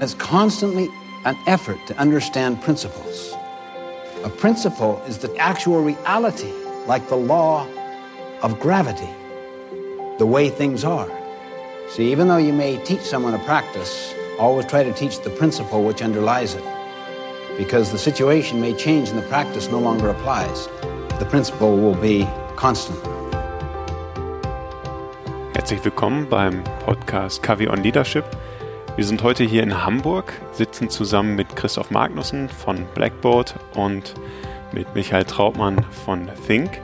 is constantly an effort to understand principles. A principle is the actual reality, like the law of gravity, the way things are. See, even though you may teach someone a practice, always try to teach the principle which underlies it. Because the situation may change and the practice no longer applies. The principle will be constant. Herzlich willkommen beim Podcast Kavi on Leadership. Wir sind heute hier in Hamburg, sitzen zusammen mit Christoph Magnussen von Blackboard und mit Michael Trautmann von Think.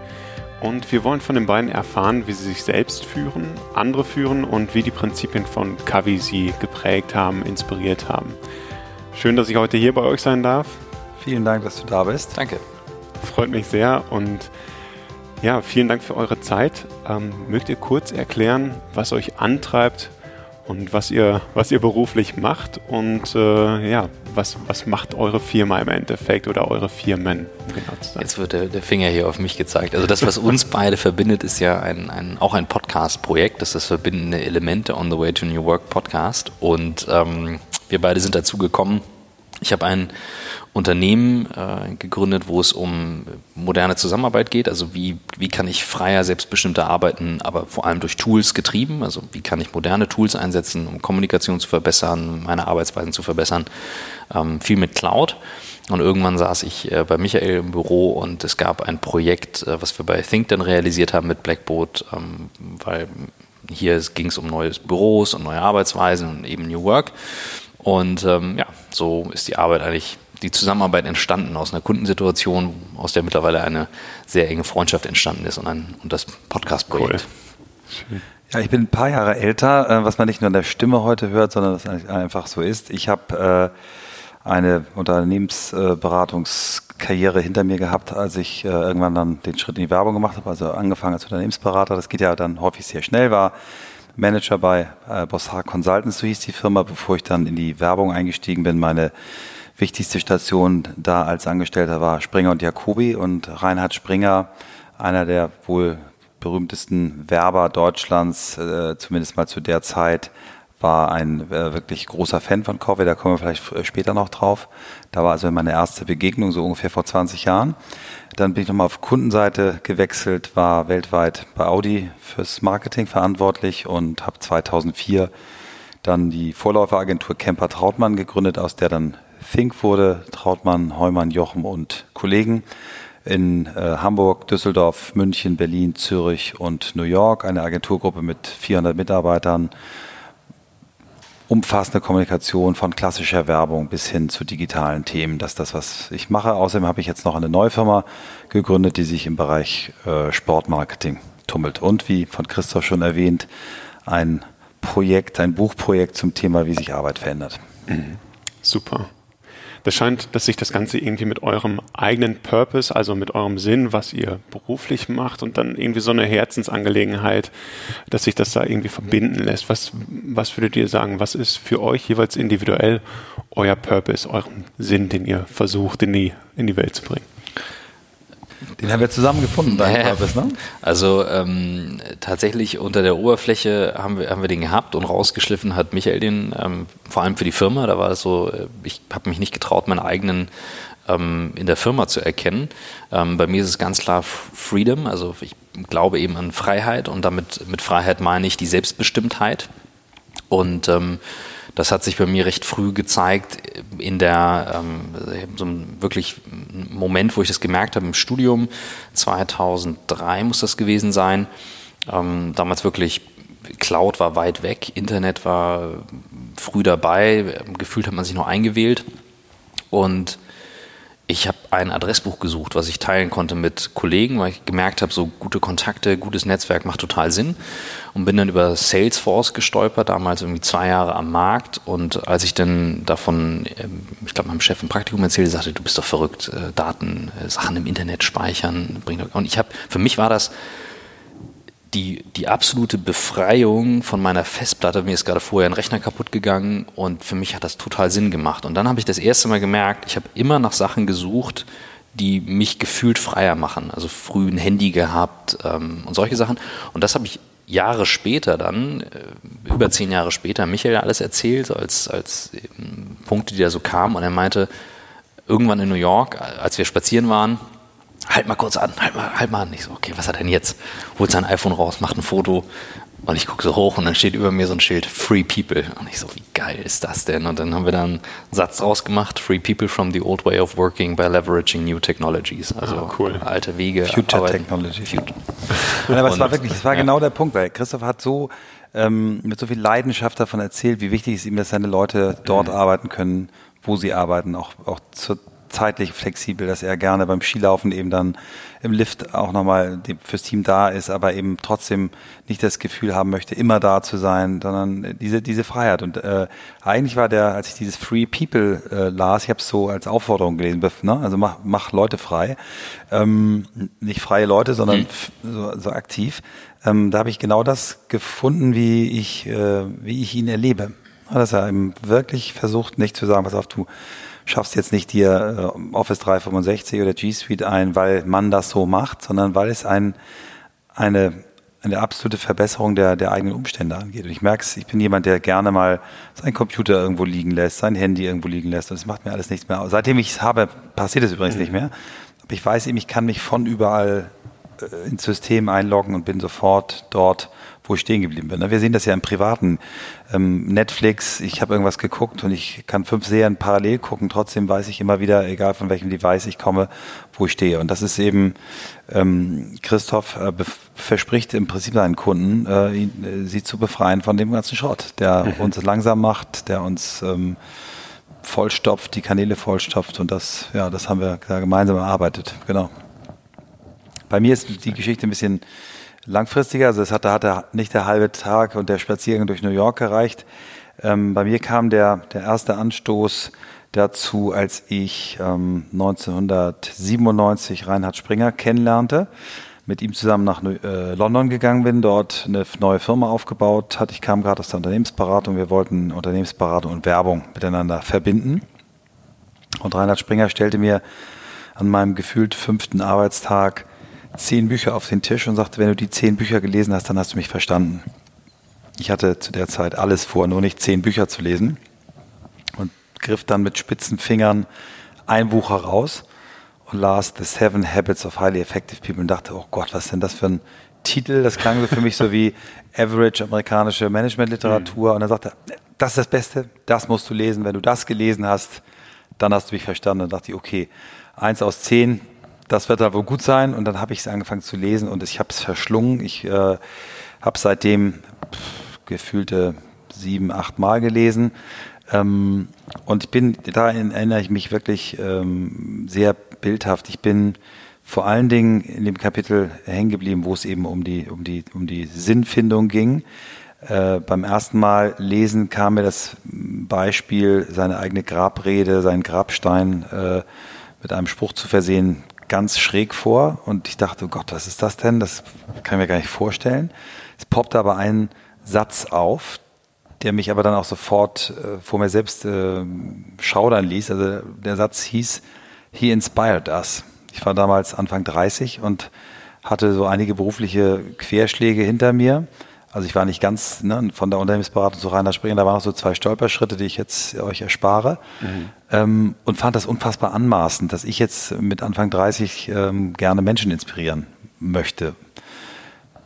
Und wir wollen von den beiden erfahren, wie sie sich selbst führen, andere führen und wie die Prinzipien von Kavi sie geprägt haben, inspiriert haben. Schön, dass ich heute hier bei euch sein darf. Vielen Dank, dass du da bist. Danke. Freut mich sehr und ja, vielen Dank für eure Zeit. Ähm, mögt ihr kurz erklären, was euch antreibt und was ihr, was ihr beruflich macht und äh, ja, was, was macht eure Firma im Endeffekt oder eure Firmen? Genau Jetzt wird der, der, Finger hier auf mich gezeigt. Also das, was uns beide verbindet, ist ja ein, ein, auch ein Podcast-Projekt. Das ist das verbindende Elemente On the Way to New Work Podcast. Und ähm, wir beide sind dazu gekommen. Ich habe ein Unternehmen äh, gegründet, wo es um moderne Zusammenarbeit geht. Also wie, wie kann ich freier, selbstbestimmter arbeiten, aber vor allem durch Tools getrieben. Also wie kann ich moderne Tools einsetzen, um Kommunikation zu verbessern, meine Arbeitsweisen zu verbessern. Ähm, viel mit Cloud. Und irgendwann saß ich äh, bei Michael im Büro und es gab ein Projekt, äh, was wir bei Think dann realisiert haben mit Blackboard, ähm, weil hier ging es um neue Büros und neue Arbeitsweisen und eben New Work. Und ähm, ja, so ist die Arbeit eigentlich die Zusammenarbeit entstanden aus einer Kundensituation, aus der mittlerweile eine sehr enge Freundschaft entstanden ist und, ein, und das Podcast-Projekt. Cool. Ja, ich bin ein paar Jahre älter, äh, was man nicht nur an der Stimme heute hört, sondern was einfach so ist. Ich habe äh, eine Unternehmensberatungskarriere hinter mir gehabt, als ich äh, irgendwann dann den Schritt in die Werbung gemacht habe, also angefangen als Unternehmensberater. Das geht ja dann häufig sehr schnell, war Manager bei Bossard Consultants, so hieß die Firma, bevor ich dann in die Werbung eingestiegen bin. Meine wichtigste Station da als Angestellter war Springer und Jacobi und Reinhard Springer, einer der wohl berühmtesten Werber Deutschlands, äh, zumindest mal zu der Zeit, war ein äh, wirklich großer Fan von Corvée, da kommen wir vielleicht äh, später noch drauf. Da war also meine erste Begegnung, so ungefähr vor 20 Jahren. Dann bin ich nochmal auf Kundenseite gewechselt, war weltweit bei Audi fürs Marketing verantwortlich und habe 2004 dann die Vorläuferagentur Kemper Trautmann gegründet, aus der dann Fink wurde, Trautmann, Heumann, Jochen und Kollegen in äh, Hamburg, Düsseldorf, München, Berlin, Zürich und New York, eine Agenturgruppe mit 400 Mitarbeitern, umfassende Kommunikation von klassischer Werbung bis hin zu digitalen Themen. Das ist das, was ich mache. Außerdem habe ich jetzt noch eine neue Firma gegründet, die sich im Bereich äh, Sportmarketing tummelt. Und wie von Christoph schon erwähnt, ein Projekt, ein Buchprojekt zum Thema, wie sich Arbeit verändert. Mhm. Super das scheint, dass sich das Ganze irgendwie mit eurem eigenen Purpose, also mit eurem Sinn, was ihr beruflich macht und dann irgendwie so eine Herzensangelegenheit, dass sich das da irgendwie verbinden lässt. Was, was würdet ihr sagen? Was ist für euch jeweils individuell euer Purpose, euren Sinn, den ihr versucht in die, in die Welt zu bringen? Den haben wir zusammen gefunden, dein ja, Purpose, ne? Also ähm, tatsächlich unter der Oberfläche haben wir, haben wir den gehabt und rausgeschliffen hat Michael den, ähm, vor allem für die Firma. Da war es so, äh, ich habe mich nicht getraut, meinen eigenen ähm, in der Firma zu erkennen. Ähm, bei mir ist es ganz klar Freedom, also ich glaube eben an Freiheit und damit mit Freiheit meine ich die Selbstbestimmtheit. Und ähm, das hat sich bei mir recht früh gezeigt in der ähm, so einem wirklich Moment, wo ich das gemerkt habe im Studium. 2003 muss das gewesen sein. Ähm, damals wirklich Cloud war weit weg, Internet war früh dabei, gefühlt hat man sich noch eingewählt und ich habe ein Adressbuch gesucht, was ich teilen konnte mit Kollegen, weil ich gemerkt habe, so gute Kontakte, gutes Netzwerk macht total Sinn. Und bin dann über Salesforce gestolpert, damals irgendwie zwei Jahre am Markt. Und als ich dann davon, ähm, ich glaube, meinem Chef im Praktikum erzählte, sagte, du bist doch verrückt, äh, Daten, äh, Sachen im Internet speichern. Und ich habe, für mich war das die, die absolute Befreiung von meiner Festplatte. Mir ist gerade vorher ein Rechner kaputt gegangen und für mich hat das total Sinn gemacht. Und dann habe ich das erste Mal gemerkt, ich habe immer nach Sachen gesucht, die mich gefühlt freier machen. Also früh ein Handy gehabt ähm, und solche Sachen. Und das habe ich Jahre später dann, äh, über zehn Jahre später, Michael alles erzählt, als, als Punkte, die da so kamen. Und er meinte, irgendwann in New York, als wir spazieren waren, halt mal kurz an, halt mal, halt mal an. Ich so, okay, was hat er denn jetzt? Holt sein iPhone raus, macht ein Foto. Und ich gucke so hoch und dann steht über mir so ein Schild Free People. Und ich so, wie geil ist das denn? Und dann haben wir da einen Satz draus gemacht, Free People from the old way of working by leveraging new technologies. Also ah, cool. alte Wege. Future arbeiten. Technology. Future. aber es war wirklich, es war ja. genau der Punkt, weil Christoph hat so ähm, mit so viel Leidenschaft davon erzählt, wie wichtig es ihm, dass seine Leute dort mhm. arbeiten können, wo sie arbeiten, auch, auch zur zeitlich flexibel, dass er gerne beim Skilaufen eben dann im Lift auch nochmal fürs Team da ist, aber eben trotzdem nicht das Gefühl haben möchte, immer da zu sein, sondern diese, diese Freiheit. Und äh, eigentlich war der, als ich dieses Free People äh, las, ich habe es so als Aufforderung gelesen, ne? also mach, mach Leute frei, ähm, nicht freie Leute, sondern mhm. so, so aktiv. Ähm, da habe ich genau das gefunden, wie ich, äh, wie ich ihn erlebe. Dass er eben wirklich versucht, nicht zu sagen, pass auf, du schaffst jetzt nicht dir äh, Office 365 oder G Suite ein, weil man das so macht, sondern weil es ein, eine, eine absolute Verbesserung der, der eigenen Umstände angeht. Und ich merke es, ich bin jemand, der gerne mal seinen Computer irgendwo liegen lässt, sein Handy irgendwo liegen lässt. Und das macht mir alles nichts mehr. Seitdem ich es habe, passiert es übrigens mhm. nicht mehr. Aber ich weiß eben, ich kann mich von überall äh, ins System einloggen und bin sofort dort wo ich stehen geblieben bin. Ne? Wir sehen das ja im Privaten. Ähm, Netflix, ich habe irgendwas geguckt und ich kann fünf Serien parallel gucken, trotzdem weiß ich immer wieder, egal von welchem Device ich komme, wo ich stehe. Und das ist eben, ähm, Christoph äh, verspricht im Prinzip seinen Kunden, äh, äh, sie zu befreien von dem ganzen Schrott, der mhm. uns langsam macht, der uns ähm, vollstopft, die Kanäle vollstopft und das, ja, das haben wir da gemeinsam erarbeitet, genau. Bei mir ist die Geschichte ein bisschen langfristiger. Also es hat, da hat nicht der halbe Tag und der Spaziergang durch New York gereicht. Ähm, bei mir kam der, der erste Anstoß dazu, als ich ähm, 1997 Reinhard Springer kennenlernte, mit ihm zusammen nach äh, London gegangen bin, dort eine neue Firma aufgebaut hat. Ich kam gerade aus der Unternehmensberatung. Wir wollten Unternehmensberatung und Werbung miteinander verbinden. Und Reinhard Springer stellte mir an meinem gefühlt fünften Arbeitstag zehn Bücher auf den Tisch und sagte, wenn du die zehn Bücher gelesen hast, dann hast du mich verstanden. Ich hatte zu der Zeit alles vor, nur nicht zehn Bücher zu lesen und griff dann mit spitzen Fingern ein Buch heraus und las The Seven Habits of Highly Effective People und dachte, oh Gott, was ist denn das für ein Titel? Das klang so für mich so wie average amerikanische Managementliteratur. Mhm. Und er sagte, das ist das Beste, das musst du lesen. Wenn du das gelesen hast, dann hast du mich verstanden. Und dachte ich, okay, eins aus zehn, das wird da wohl gut sein. Und dann habe ich es angefangen zu lesen und ich habe es verschlungen. Ich äh, habe seitdem pff, gefühlte sieben, acht Mal gelesen. Ähm, und ich bin, da erinnere ich mich wirklich ähm, sehr bildhaft. Ich bin vor allen Dingen in dem Kapitel hängen geblieben, wo es eben um die, um die, um die Sinnfindung ging. Äh, beim ersten Mal lesen kam mir das Beispiel, seine eigene Grabrede, seinen Grabstein äh, mit einem Spruch zu versehen, ganz schräg vor und ich dachte, oh Gott, was ist das denn? Das kann ich mir gar nicht vorstellen. Es poppte aber ein Satz auf, der mich aber dann auch sofort äh, vor mir selbst äh, schaudern ließ. Also der Satz hieß, He inspired us. Ich war damals Anfang 30 und hatte so einige berufliche Querschläge hinter mir also ich war nicht ganz ne, von der Unternehmensberatung zu Rainer Springer, da waren noch so zwei Stolperschritte, die ich jetzt euch erspare. Mhm. Ähm, und fand das unfassbar anmaßend, dass ich jetzt mit Anfang 30 ähm, gerne Menschen inspirieren möchte.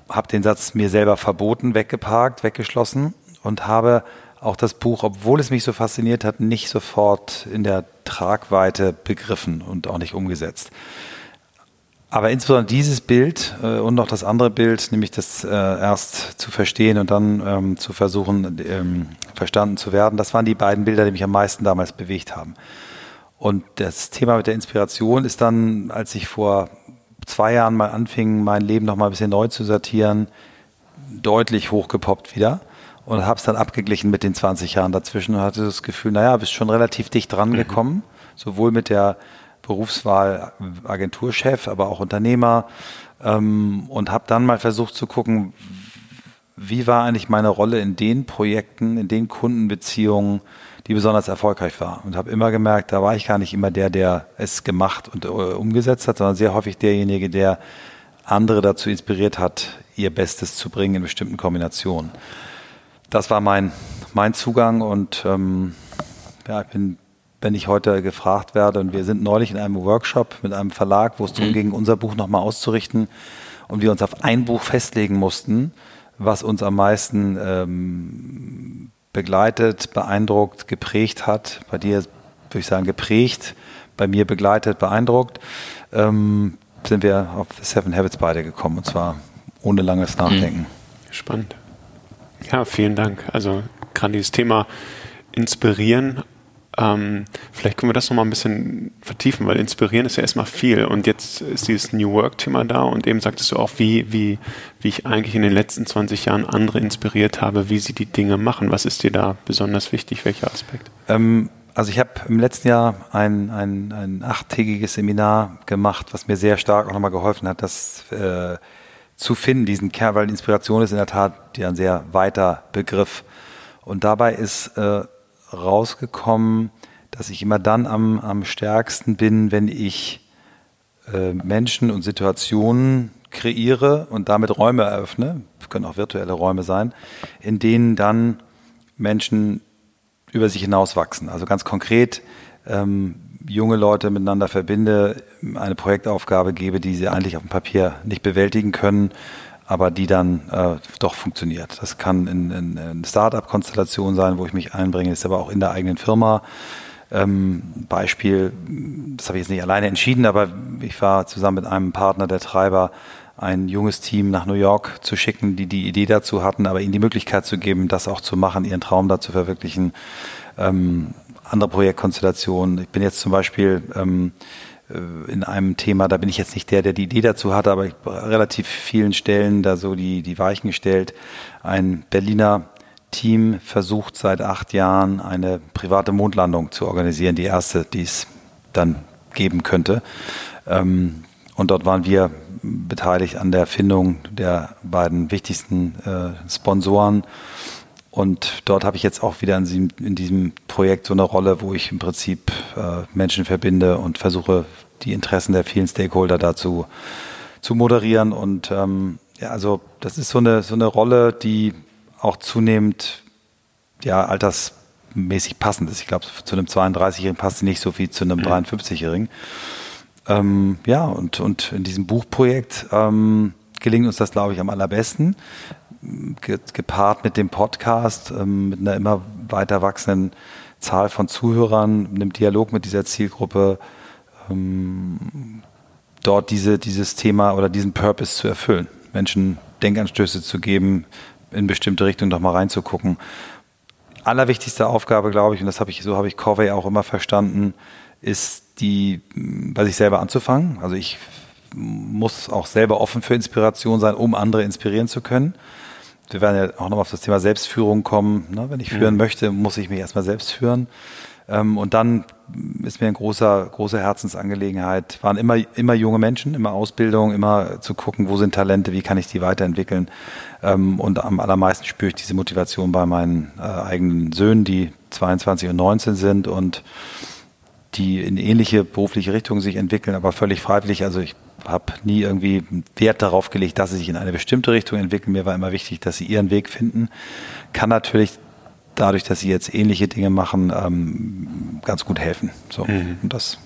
Habe den Satz mir selber verboten, weggeparkt, weggeschlossen und habe auch das Buch, obwohl es mich so fasziniert hat, nicht sofort in der Tragweite begriffen und auch nicht umgesetzt. Aber insbesondere dieses Bild äh, und noch das andere Bild, nämlich das äh, erst zu verstehen und dann ähm, zu versuchen, ähm, verstanden zu werden, das waren die beiden Bilder, die mich am meisten damals bewegt haben. Und das Thema mit der Inspiration ist dann, als ich vor zwei Jahren mal anfing, mein Leben noch mal ein bisschen neu zu sortieren, deutlich hochgepoppt wieder und habe es dann abgeglichen mit den 20 Jahren dazwischen und hatte das Gefühl, naja, bist schon relativ dicht dran mhm. gekommen, mhm. sowohl mit der Berufswahl Agenturchef, aber auch Unternehmer ähm, und habe dann mal versucht zu gucken, wie war eigentlich meine Rolle in den Projekten, in den Kundenbeziehungen, die besonders erfolgreich war. Und habe immer gemerkt, da war ich gar nicht immer der, der es gemacht und äh, umgesetzt hat, sondern sehr häufig derjenige, der andere dazu inspiriert hat, ihr Bestes zu bringen in bestimmten Kombinationen. Das war mein, mein Zugang und ähm, ja, ich bin wenn ich heute gefragt werde, und wir sind neulich in einem Workshop mit einem Verlag, wo es darum mhm. ging, unser Buch nochmal auszurichten, und wir uns auf ein Buch festlegen mussten, was uns am meisten ähm, begleitet, beeindruckt, geprägt hat. Bei dir würde ich sagen geprägt, bei mir begleitet, beeindruckt, ähm, sind wir auf The Seven Habits beide gekommen und zwar ohne langes Nachdenken. Mhm. Spannend. Ja, vielen Dank. Also gerade dieses Thema inspirieren. Ähm, vielleicht können wir das nochmal ein bisschen vertiefen, weil inspirieren ist ja erstmal viel und jetzt ist dieses New Work-Thema da und eben sagtest du auch, wie, wie, wie ich eigentlich in den letzten 20 Jahren andere inspiriert habe, wie sie die Dinge machen. Was ist dir da besonders wichtig? Welcher Aspekt? Ähm, also ich habe im letzten Jahr ein, ein, ein achttägiges Seminar gemacht, was mir sehr stark auch nochmal geholfen hat, das äh, zu finden, diesen Kern, weil Inspiration ist in der Tat ja ein sehr weiter Begriff. Und dabei ist äh, rausgekommen, dass ich immer dann am, am stärksten bin, wenn ich äh, Menschen und Situationen kreiere und damit Räume eröffne, können auch virtuelle Räume sein, in denen dann Menschen über sich hinauswachsen. Also ganz konkret ähm, junge Leute miteinander verbinde, eine Projektaufgabe gebe, die sie eigentlich auf dem Papier nicht bewältigen können, aber die dann äh, doch funktioniert. Das kann in, in, in Start-up-Konstellation sein, wo ich mich einbringe, ist aber auch in der eigenen Firma. Ähm, Beispiel, das habe ich jetzt nicht alleine entschieden, aber ich war zusammen mit einem Partner der Treiber ein junges Team nach New York zu schicken, die die Idee dazu hatten, aber ihnen die Möglichkeit zu geben, das auch zu machen, ihren Traum da zu verwirklichen. Ähm, andere Projektkonstellationen. Ich bin jetzt zum Beispiel ähm, äh, in einem Thema, da bin ich jetzt nicht der, der die Idee dazu hatte, aber ich relativ vielen Stellen da so die, die Weichen gestellt. Ein Berliner Team versucht seit acht Jahren eine private Mondlandung zu organisieren, die erste, die es dann geben könnte. Ähm, und dort waren wir beteiligt an der Findung der beiden wichtigsten äh, Sponsoren. Und dort habe ich jetzt auch wieder in diesem, in diesem, Projekt so eine Rolle, wo ich im Prinzip äh, Menschen verbinde und versuche, die Interessen der vielen Stakeholder dazu zu moderieren. Und ähm, ja, also das ist so eine, so eine Rolle, die auch zunehmend ja, altersmäßig passend ist. Ich glaube, zu einem 32-Jährigen passt sie nicht so wie zu einem 53-Jährigen. Ähm, ja, und, und in diesem Buchprojekt ähm, gelingt uns das, glaube ich, am allerbesten. Ge gepaart mit dem Podcast, ähm, mit einer immer weiter wachsenden Zahl von Zuhörern, einem Dialog mit dieser Zielgruppe, ähm, dort diese, dieses Thema oder diesen Purpose zu erfüllen. Menschen Denkanstöße zu geben, in bestimmte Richtungen doch mal reinzugucken. Allerwichtigste Aufgabe, glaube ich, und das habe ich, so habe ich Corvey auch immer verstanden, ist die bei sich selber anzufangen. Also ich muss auch selber offen für Inspiration sein, um andere inspirieren zu können. Wir werden ja auch noch auf das Thema Selbstführung kommen. Ne? Wenn ich führen mhm. möchte, muss ich mich erstmal selbst führen. Ähm, und dann ist mir eine großer, große Herzensangelegenheit, waren immer, immer junge Menschen, immer Ausbildung, immer zu gucken, wo sind Talente, wie kann ich die weiterentwickeln. Ähm, und am allermeisten spüre ich diese Motivation bei meinen äh, eigenen Söhnen, die 22 und 19 sind und die in ähnliche berufliche Richtungen sich entwickeln, aber völlig freiwillig. Also ich habe nie irgendwie Wert darauf gelegt, dass sie sich in eine bestimmte Richtung entwickeln. Mir war immer wichtig, dass sie ihren Weg finden. Kann natürlich dadurch, dass sie jetzt ähnliche Dinge machen, ähm, ganz gut helfen. So. Mhm. Und das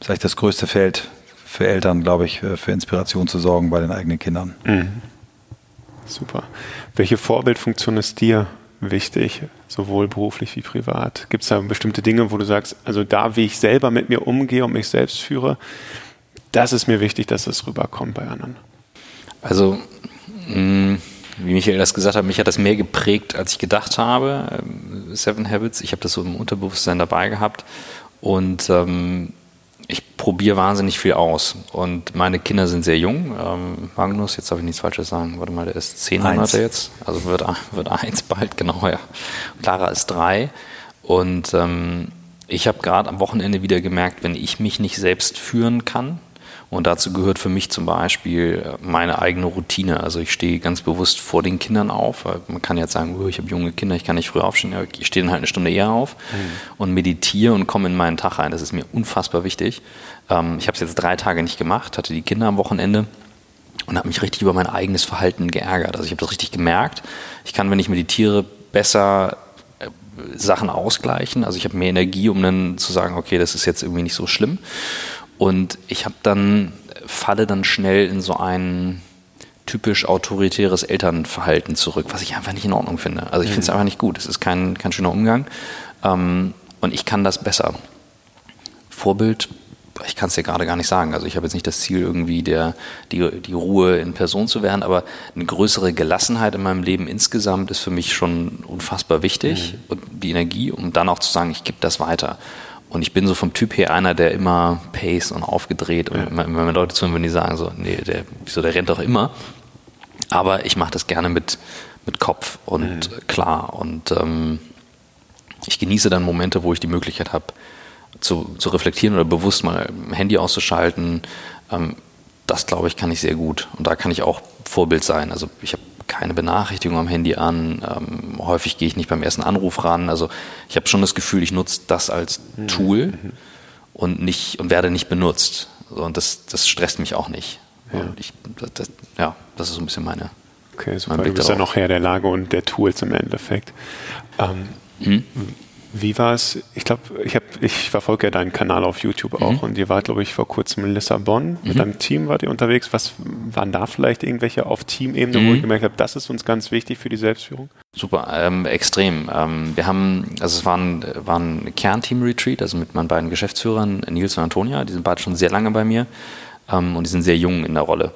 ist eigentlich das größte Feld für Eltern, glaube ich, äh, für Inspiration zu sorgen bei den eigenen Kindern. Mhm. Super. Welche Vorbildfunktion ist dir wichtig, sowohl beruflich wie privat? Gibt es da bestimmte Dinge, wo du sagst, also da, wie ich selber mit mir umgehe und mich selbst führe, das ist mir wichtig, dass das rüberkommt bei anderen? Also, mh, mm, wie Michael das gesagt hat, mich hat das mehr geprägt, als ich gedacht habe. Ähm, Seven Habits, ich habe das so im Unterbewusstsein dabei gehabt und ähm, ich probiere wahnsinnig viel aus. Und meine Kinder sind sehr jung. Ähm, Magnus, jetzt darf ich nichts Falsches sagen. Warte mal, der ist zehn eins. Monate jetzt. Also wird, wird eins bald, genau, ja. Clara ist drei. Und ähm, ich habe gerade am Wochenende wieder gemerkt, wenn ich mich nicht selbst führen kann, und dazu gehört für mich zum Beispiel äh, meine eigene Routine. Also ich stehe ganz bewusst vor den Kindern auf. Man kann jetzt sagen, oh, ich habe junge Kinder, ich kann nicht früh aufstehen. Ich stehe dann halt eine Stunde eher auf mhm. und meditiere und komme in meinen Tag rein. Das ist mir unfassbar wichtig. Ähm, ich habe es jetzt drei Tage nicht gemacht, hatte die Kinder am Wochenende und habe mich richtig über mein eigenes Verhalten geärgert. Also ich habe das richtig gemerkt. Ich kann, wenn ich meditiere, besser Sachen ausgleichen. Also ich habe mehr Energie, um dann zu sagen, okay, das ist jetzt irgendwie nicht so schlimm. Und ich habe dann, falle dann schnell in so ein typisch autoritäres Elternverhalten zurück, was ich einfach nicht in Ordnung finde. Also ich finde es mhm. einfach nicht gut. Es ist kein, kein schöner Umgang. Ähm, und ich kann das besser. Vorbild ich kann es dir gerade gar nicht sagen. Also ich habe jetzt nicht das Ziel, irgendwie der, die, die Ruhe in Person zu werden, aber eine größere Gelassenheit in meinem Leben insgesamt ist für mich schon unfassbar wichtig. Mhm. Und die Energie, um dann auch zu sagen, ich gebe das weiter. Und ich bin so vom Typ her einer, der immer pace und aufgedreht und wenn mir Leute zuhören, wenn die sagen so, nee, der, wieso, der rennt doch immer. Aber ich mache das gerne mit, mit Kopf und mhm. klar. Und ähm, ich genieße dann Momente, wo ich die Möglichkeit habe, zu, zu reflektieren oder bewusst mal Handy auszuschalten, ähm, das glaube ich, kann ich sehr gut. Und da kann ich auch Vorbild sein. Also ich habe keine Benachrichtigung am Handy an. Ähm, häufig gehe ich nicht beim ersten Anruf ran. Also ich habe schon das Gefühl, ich nutze das als mhm. Tool mhm. und nicht und werde nicht benutzt. So, und das, das stresst mich auch nicht. Ja. Ich, das, ja, das ist so ein bisschen meine. Okay, super. Du bist ja noch Herr der Lage und der Tools im Endeffekt. Ähm, mhm. Wie war es? Ich glaube, ich, ich verfolge ja deinen Kanal auf YouTube auch mhm. und ihr wart, glaube ich, vor kurzem in Lissabon. Mhm. Mit deinem Team wart ihr unterwegs. Was waren da vielleicht irgendwelche auf Teamebene, mhm. wo ich gemerkt habe, das ist uns ganz wichtig für die Selbstführung? Super, ähm, extrem. Ähm, wir haben, also es war ein, war ein Kernteam-Retreat, also mit meinen beiden Geschäftsführern, Nils und Antonia. Die sind beide schon sehr lange bei mir ähm, und die sind sehr jung in der Rolle.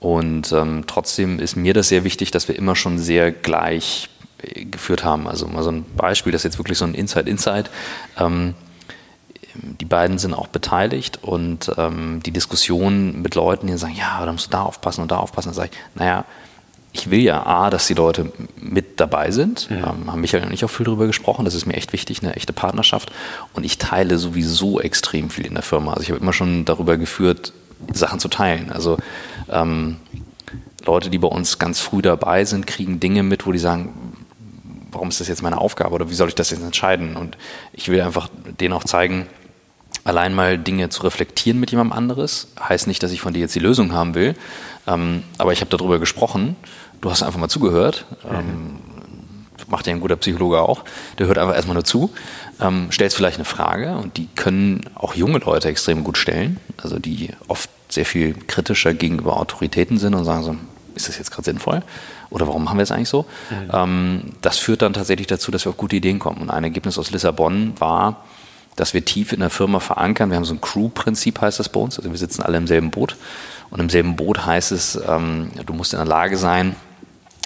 Und ähm, trotzdem ist mir das sehr wichtig, dass wir immer schon sehr gleich geführt haben. Also mal so ein Beispiel, das ist jetzt wirklich so ein Inside-Inside. Ähm, die beiden sind auch beteiligt und ähm, die Diskussion mit Leuten, die sagen, ja, da musst du da aufpassen und da aufpassen, dann sage ich, naja, ich will ja A, dass die Leute mit dabei sind. Ja. Ähm, haben Michael und ich auch viel darüber gesprochen. Das ist mir echt wichtig, eine echte Partnerschaft. Und ich teile sowieso extrem viel in der Firma. Also ich habe immer schon darüber geführt, Sachen zu teilen. Also ähm, Leute, die bei uns ganz früh dabei sind, kriegen Dinge mit, wo die sagen, warum ist das jetzt meine Aufgabe oder wie soll ich das jetzt entscheiden? Und ich will einfach denen auch zeigen, allein mal Dinge zu reflektieren mit jemandem anderes, heißt nicht, dass ich von dir jetzt die Lösung haben will, ähm, aber ich habe darüber gesprochen, du hast einfach mal zugehört, ähm, macht ja ein guter Psychologe auch, der hört einfach erstmal nur zu, ähm, stellst vielleicht eine Frage und die können auch junge Leute extrem gut stellen, also die oft sehr viel kritischer gegenüber Autoritäten sind und sagen so, ist das jetzt gerade sinnvoll? Oder warum machen wir es eigentlich so? Mhm. Ähm, das führt dann tatsächlich dazu, dass wir auf gute Ideen kommen. Und ein Ergebnis aus Lissabon war, dass wir tief in der Firma verankern. Wir haben so ein Crew-Prinzip, heißt das bei uns. Also wir sitzen alle im selben Boot. Und im selben Boot heißt es, ähm, du musst in der Lage sein,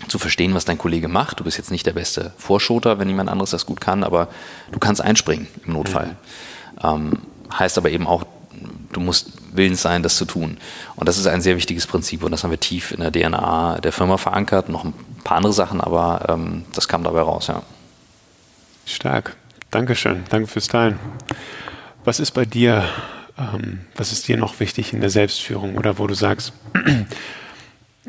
zu verstehen, was dein Kollege macht. Du bist jetzt nicht der beste Vorschoter, wenn jemand anderes das gut kann, aber du kannst einspringen im Notfall. Mhm. Ähm, heißt aber eben auch, du musst willens sein, das zu tun. Und das ist ein sehr wichtiges Prinzip und das haben wir tief in der DNA der Firma verankert. Noch ein paar andere Sachen, aber ähm, das kam dabei raus, ja. Stark. Dankeschön. Danke fürs Teilen. Was ist bei dir, ähm, was ist dir noch wichtig in der Selbstführung oder wo du sagst,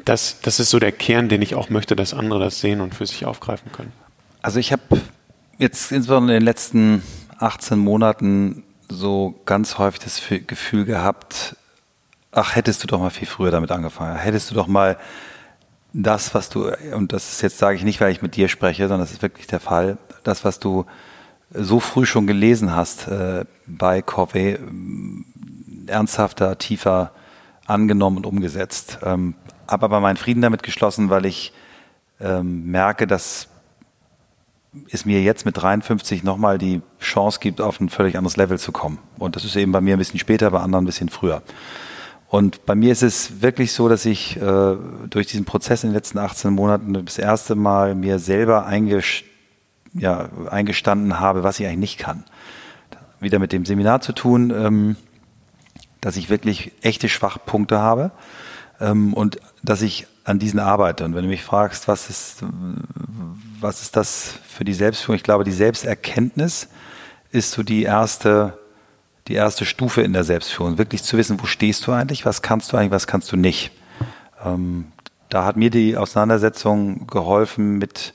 das, das ist so der Kern, den ich auch möchte, dass andere das sehen und für sich aufgreifen können? Also ich habe jetzt insbesondere in den letzten 18 Monaten so ganz häufig das Gefühl gehabt, ach, hättest du doch mal viel früher damit angefangen. Hättest du doch mal das, was du, und das ist jetzt sage ich nicht, weil ich mit dir spreche, sondern das ist wirklich der Fall, das, was du so früh schon gelesen hast äh, bei Covey, ernsthafter, tiefer angenommen und umgesetzt. Ähm, habe aber meinen Frieden damit geschlossen, weil ich ähm, merke, dass es mir jetzt mit 53 nochmal die Chance gibt, auf ein völlig anderes Level zu kommen. Und das ist eben bei mir ein bisschen später, bei anderen ein bisschen früher. Und bei mir ist es wirklich so, dass ich äh, durch diesen Prozess in den letzten 18 Monaten das erste Mal mir selber eingest ja, eingestanden habe, was ich eigentlich nicht kann. Wieder mit dem Seminar zu tun, ähm, dass ich wirklich echte Schwachpunkte habe ähm, und dass ich an diesen arbeite. Und wenn du mich fragst, was ist, was ist das für die Selbstführung? Ich glaube, die Selbsterkenntnis ist so die erste, die erste Stufe in der Selbstführung. Wirklich zu wissen, wo stehst du eigentlich, was kannst du eigentlich, was kannst du nicht. Ähm, da hat mir die Auseinandersetzung geholfen mit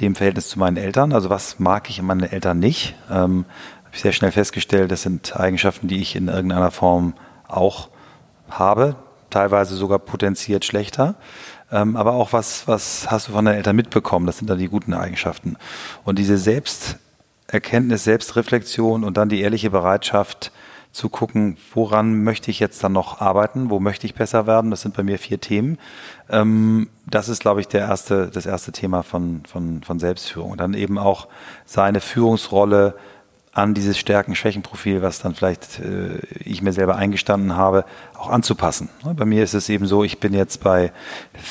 dem Verhältnis zu meinen Eltern. Also was mag ich in meinen Eltern nicht? Ähm, Habe ich sehr schnell festgestellt, das sind Eigenschaften, die ich in irgendeiner Form auch habe, teilweise sogar potenziert schlechter. Ähm, aber auch was, was hast du von deinen Eltern mitbekommen? Das sind dann die guten Eigenschaften. Und diese Selbsterkenntnis, Selbstreflexion und dann die ehrliche Bereitschaft, zu gucken, woran möchte ich jetzt dann noch arbeiten, wo möchte ich besser werden. Das sind bei mir vier Themen. Ähm, das ist, glaube ich, der erste, das erste Thema von, von, von Selbstführung. Und dann eben auch seine Führungsrolle an dieses Stärken-Schwächen-Profil, was dann vielleicht äh, ich mir selber eingestanden habe, auch anzupassen. Bei mir ist es eben so, ich bin jetzt bei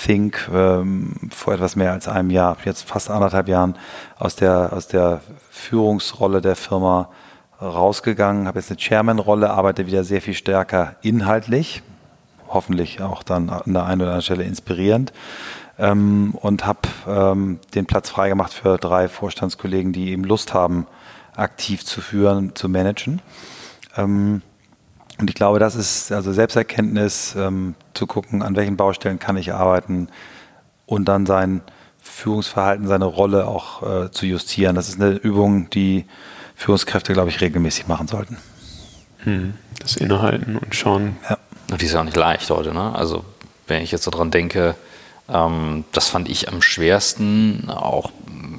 Think ähm, vor etwas mehr als einem Jahr, jetzt fast anderthalb Jahren aus der, aus der Führungsrolle der Firma rausgegangen, habe jetzt eine Chairman-Rolle, arbeite wieder sehr viel stärker inhaltlich, hoffentlich auch dann an der einen oder anderen Stelle inspirierend ähm, und habe ähm, den Platz freigemacht für drei Vorstandskollegen, die eben Lust haben, aktiv zu führen, zu managen. Ähm, und ich glaube, das ist also Selbsterkenntnis, ähm, zu gucken, an welchen Baustellen kann ich arbeiten und dann sein Führungsverhalten, seine Rolle auch äh, zu justieren. Das ist eine Übung, die Führungskräfte, glaube ich, regelmäßig machen sollten. Hm, das Innehalten und schauen. Ja. Und die ist ja auch nicht leicht heute. Ne? Also wenn ich jetzt so dran denke, ähm, das fand ich am schwersten, auch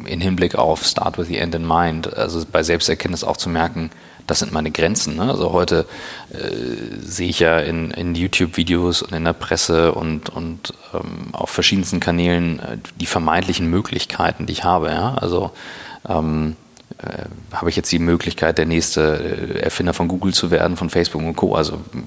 in Hinblick auf Start with the End in Mind. Also bei Selbsterkenntnis auch zu merken, das sind meine Grenzen. Ne? Also heute äh, sehe ich ja in, in YouTube-Videos und in der Presse und, und ähm, auf verschiedensten Kanälen äh, die vermeintlichen Möglichkeiten, die ich habe. Ja? Also ähm, äh, habe ich jetzt die Möglichkeit, der nächste äh, Erfinder von Google zu werden, von Facebook und Co. Also, mhm.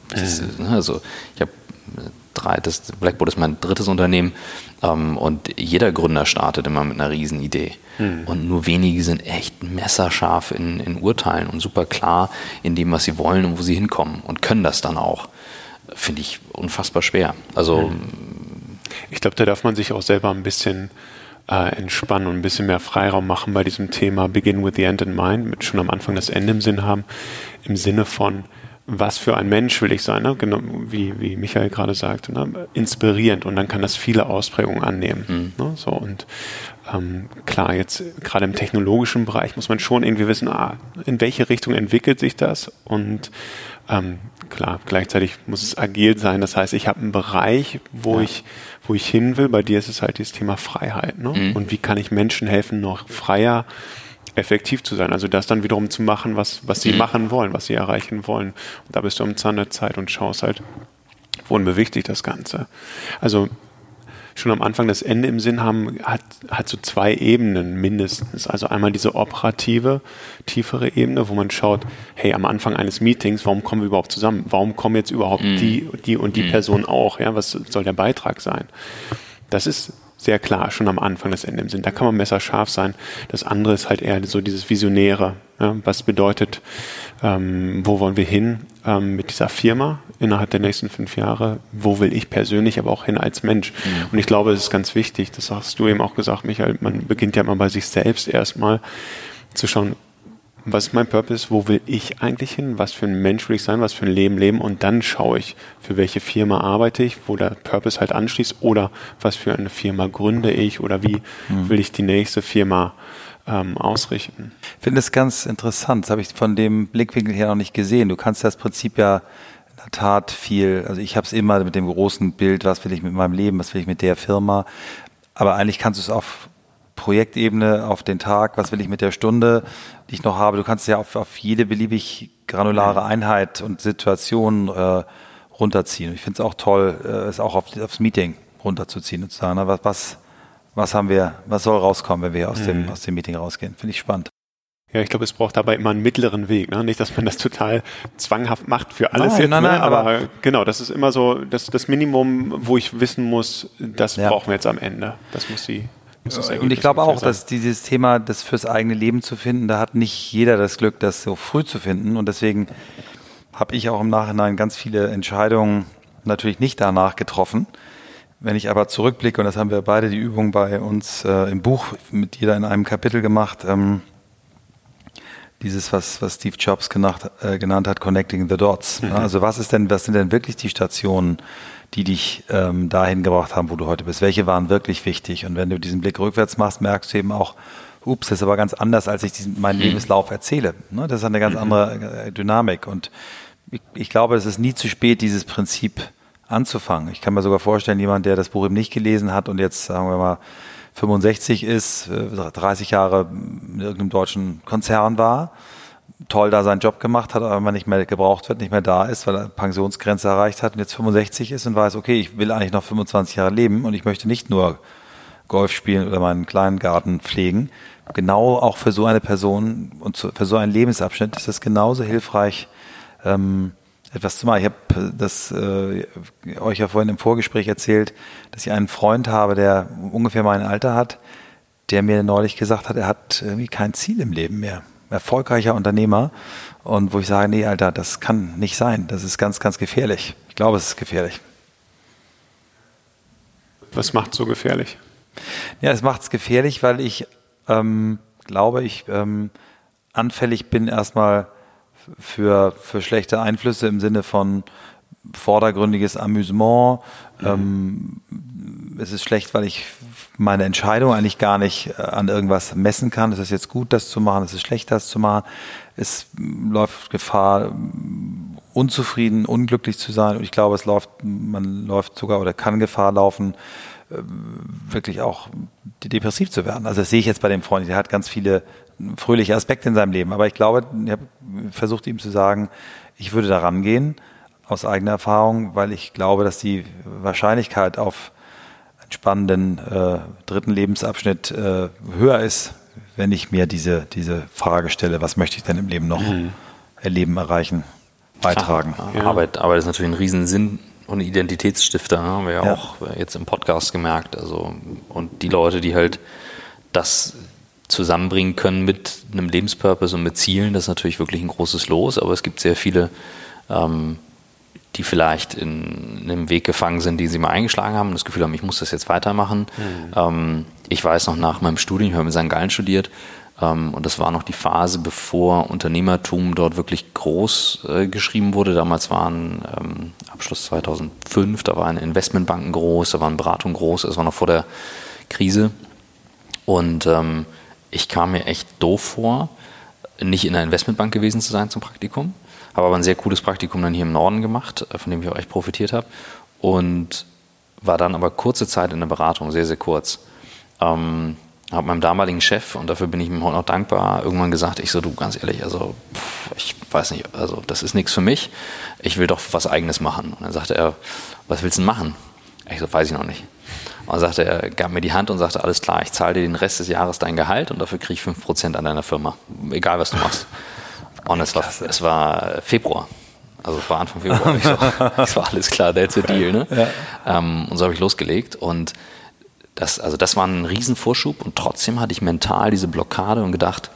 Ne, also ich habe äh, drei, das Blackboard ist mein drittes Unternehmen ähm, und jeder Gründer startet immer mit einer Riesenidee. Mhm. Und nur wenige sind echt messerscharf in, in Urteilen und super klar in dem, was sie wollen und wo sie hinkommen und können das dann auch. Finde ich unfassbar schwer. Also mhm. ich glaube, da darf man sich auch selber ein bisschen äh, entspannen und ein bisschen mehr Freiraum machen bei diesem Thema Begin with the End in Mind, mit schon am Anfang das Ende im Sinn haben, im Sinne von, was für ein Mensch will ich sein, ne? genau wie, wie Michael gerade sagte, ne? inspirierend und dann kann das viele Ausprägungen annehmen. Mhm. Ne? So und ähm, klar, jetzt gerade im technologischen Bereich muss man schon irgendwie wissen, ah, in welche Richtung entwickelt sich das und ähm, klar, gleichzeitig muss es agil sein. Das heißt, ich habe einen Bereich, wo ja. ich, wo ich hin will. Bei dir ist es halt dieses Thema Freiheit. Ne? Mhm. Und wie kann ich Menschen helfen, noch freier, effektiv zu sein? Also das dann wiederum zu machen, was, was sie mhm. machen wollen, was sie erreichen wollen. Und da bist du am Zahn der Zeit und schaust halt, wohin bewegt sich das Ganze. Also schon am Anfang das Ende im Sinn haben, hat, hat so zwei Ebenen mindestens. Also einmal diese operative, tiefere Ebene, wo man schaut, hey, am Anfang eines Meetings, warum kommen wir überhaupt zusammen? Warum kommen jetzt überhaupt mm. die, die und die mm. Person auch? Ja, was soll der Beitrag sein? Das ist sehr klar, schon am Anfang das Ende im Sinn. Da kann man messerscharf sein. Das andere ist halt eher so dieses Visionäre. Ja, was bedeutet, ähm, wo wollen wir hin ähm, mit dieser Firma innerhalb der nächsten fünf Jahre? Wo will ich persönlich, aber auch hin als Mensch? Mhm. Und ich glaube, es ist ganz wichtig, das hast du eben auch gesagt, Michael, man beginnt ja mal bei sich selbst erstmal zu schauen, was ist mein Purpose, wo will ich eigentlich hin, was für ein Mensch will ich sein, was für ein Leben leben und dann schaue ich, für welche Firma arbeite ich, wo der Purpose halt anschließt oder was für eine Firma gründe ich oder wie mhm. will ich die nächste Firma ähm, ausrichten. Ich finde es ganz interessant, das habe ich von dem Blickwinkel her noch nicht gesehen. Du kannst das Prinzip ja in der Tat viel, also ich habe es immer mit dem großen Bild, was will ich mit meinem Leben, was will ich mit der Firma, aber eigentlich kannst du es auf Projektebene auf den Tag, was will ich mit der Stunde, die ich noch habe. Du kannst ja auf, auf jede beliebig granulare Einheit und Situation äh, runterziehen. Ich finde es auch toll, äh, es auch auf, aufs Meeting runterzuziehen und zu sagen, na, was, was, was haben wir, was soll rauskommen, wenn wir aus, mhm. dem, aus dem Meeting rausgehen. Finde ich spannend. Ja, ich glaube, es braucht dabei immer einen mittleren Weg. Ne? Nicht, dass man das total zwanghaft macht für alles nein, jetzt. Nein, ne? nein, aber, aber, genau, das ist immer so das, das Minimum, wo ich wissen muss, das ja. brauchen wir jetzt am Ende. Das muss sie und ich glaube auch, dass dieses Thema, das fürs eigene Leben zu finden, da hat nicht jeder das Glück, das so früh zu finden. Und deswegen habe ich auch im Nachhinein ganz viele Entscheidungen natürlich nicht danach getroffen. Wenn ich aber zurückblicke, und das haben wir beide die Übung bei uns äh, im Buch mit jeder in einem Kapitel gemacht, ähm, dieses, was, was Steve Jobs genannt, äh, genannt hat, Connecting the Dots. Mhm. Also was ist denn, was sind denn wirklich die Stationen, die dich ähm, dahin gebracht haben, wo du heute bist? Welche waren wirklich wichtig? Und wenn du diesen Blick rückwärts machst, merkst du eben auch, ups, das ist aber ganz anders, als ich diesen, meinen mhm. Lebenslauf erzähle. Ne? Das ist eine ganz mhm. andere äh, Dynamik. Und ich, ich glaube, es ist nie zu spät, dieses Prinzip anzufangen. Ich kann mir sogar vorstellen, jemand, der das Buch eben nicht gelesen hat und jetzt, sagen wir mal, 65 ist, 30 äh, Jahre in irgendeinem deutschen Konzern war, toll da seinen Job gemacht hat, aber man nicht mehr gebraucht wird, nicht mehr da ist, weil er Pensionsgrenze erreicht hat und jetzt 65 ist und weiß, okay, ich will eigentlich noch 25 Jahre leben und ich möchte nicht nur Golf spielen oder meinen kleinen Garten pflegen. Genau auch für so eine Person und für so einen Lebensabschnitt ist es genauso hilfreich, ähm, etwas zu machen. Ich habe das äh, euch ja vorhin im Vorgespräch erzählt, dass ich einen Freund habe, der ungefähr mein Alter hat, der mir neulich gesagt hat, er hat irgendwie kein Ziel im Leben mehr. Erfolgreicher Unternehmer. Und wo ich sage, nee, Alter, das kann nicht sein. Das ist ganz, ganz gefährlich. Ich glaube, es ist gefährlich. Was macht so gefährlich? Ja, es macht es gefährlich, weil ich ähm, glaube, ich ähm, anfällig bin erstmal für, für schlechte Einflüsse im Sinne von vordergründiges Amüsement. Mhm. Ähm, es ist schlecht, weil ich meine Entscheidung eigentlich gar nicht äh, an irgendwas messen kann. Es ist jetzt gut, das zu machen, es ist schlecht, das zu machen. Es läuft Gefahr, unzufrieden, unglücklich zu sein. Und ich glaube, es läuft, man läuft sogar oder kann Gefahr laufen, äh, wirklich auch depressiv zu werden. Also das sehe ich jetzt bei dem Freund, der hat ganz viele fröhliche Aspekte in seinem Leben. Aber ich glaube, ich habe versucht ihm zu sagen, ich würde da rangehen aus eigener Erfahrung, weil ich glaube, dass die Wahrscheinlichkeit auf einen spannenden äh, dritten Lebensabschnitt äh, höher ist, wenn ich mir diese, diese Frage stelle, was möchte ich denn im Leben noch mhm. erleben, erreichen, beitragen. Ja, Arbeit, Arbeit ist natürlich ein Riesensinn und Identitätsstifter, ne? haben wir ja, ja, auch jetzt im Podcast gemerkt. Also, und die Leute, die halt das zusammenbringen können mit einem Lebenspurpose und mit Zielen, das ist natürlich wirklich ein großes Los, aber es gibt sehr viele, ähm, die vielleicht in, in, einem Weg gefangen sind, die sie mal eingeschlagen haben und das Gefühl haben, ich muss das jetzt weitermachen. Mhm. Ähm, ich weiß noch nach meinem Studium, ich habe in St. Gallen studiert ähm, und das war noch die Phase, bevor Unternehmertum dort wirklich groß äh, geschrieben wurde. Damals waren ähm, Abschluss 2005, da waren Investmentbanken groß, da waren Beratungen groß, es war noch vor der Krise und ähm, ich kam mir echt doof vor, nicht in einer Investmentbank gewesen zu sein zum Praktikum. Habe aber ein sehr cooles Praktikum dann hier im Norden gemacht, äh, von dem ich auch echt profitiert habe. Und war dann aber kurze Zeit in der Beratung, sehr, sehr kurz. Ähm, habe meinem damaligen Chef, und dafür bin ich ihm heute noch dankbar, irgendwann gesagt, ich so, du, ganz ehrlich, also pff, ich weiß nicht, also das ist nichts für mich. Ich will doch was Eigenes machen. Und dann sagte er, was willst du denn machen? Ich so, weiß ich noch nicht. Und dann sagte er, gab mir die Hand und sagte, alles klar, ich zahle dir den Rest des Jahres dein Gehalt und dafür kriege ich 5% an deiner Firma. Egal, was du machst. Und es war, es war Februar. Also es war Anfang Februar. Ich so, es war alles klar, that's a deal. Ne? Ja. Ähm, und so habe ich losgelegt. Und das, also das war ein Riesenvorschub. Und trotzdem hatte ich mental diese Blockade und gedacht,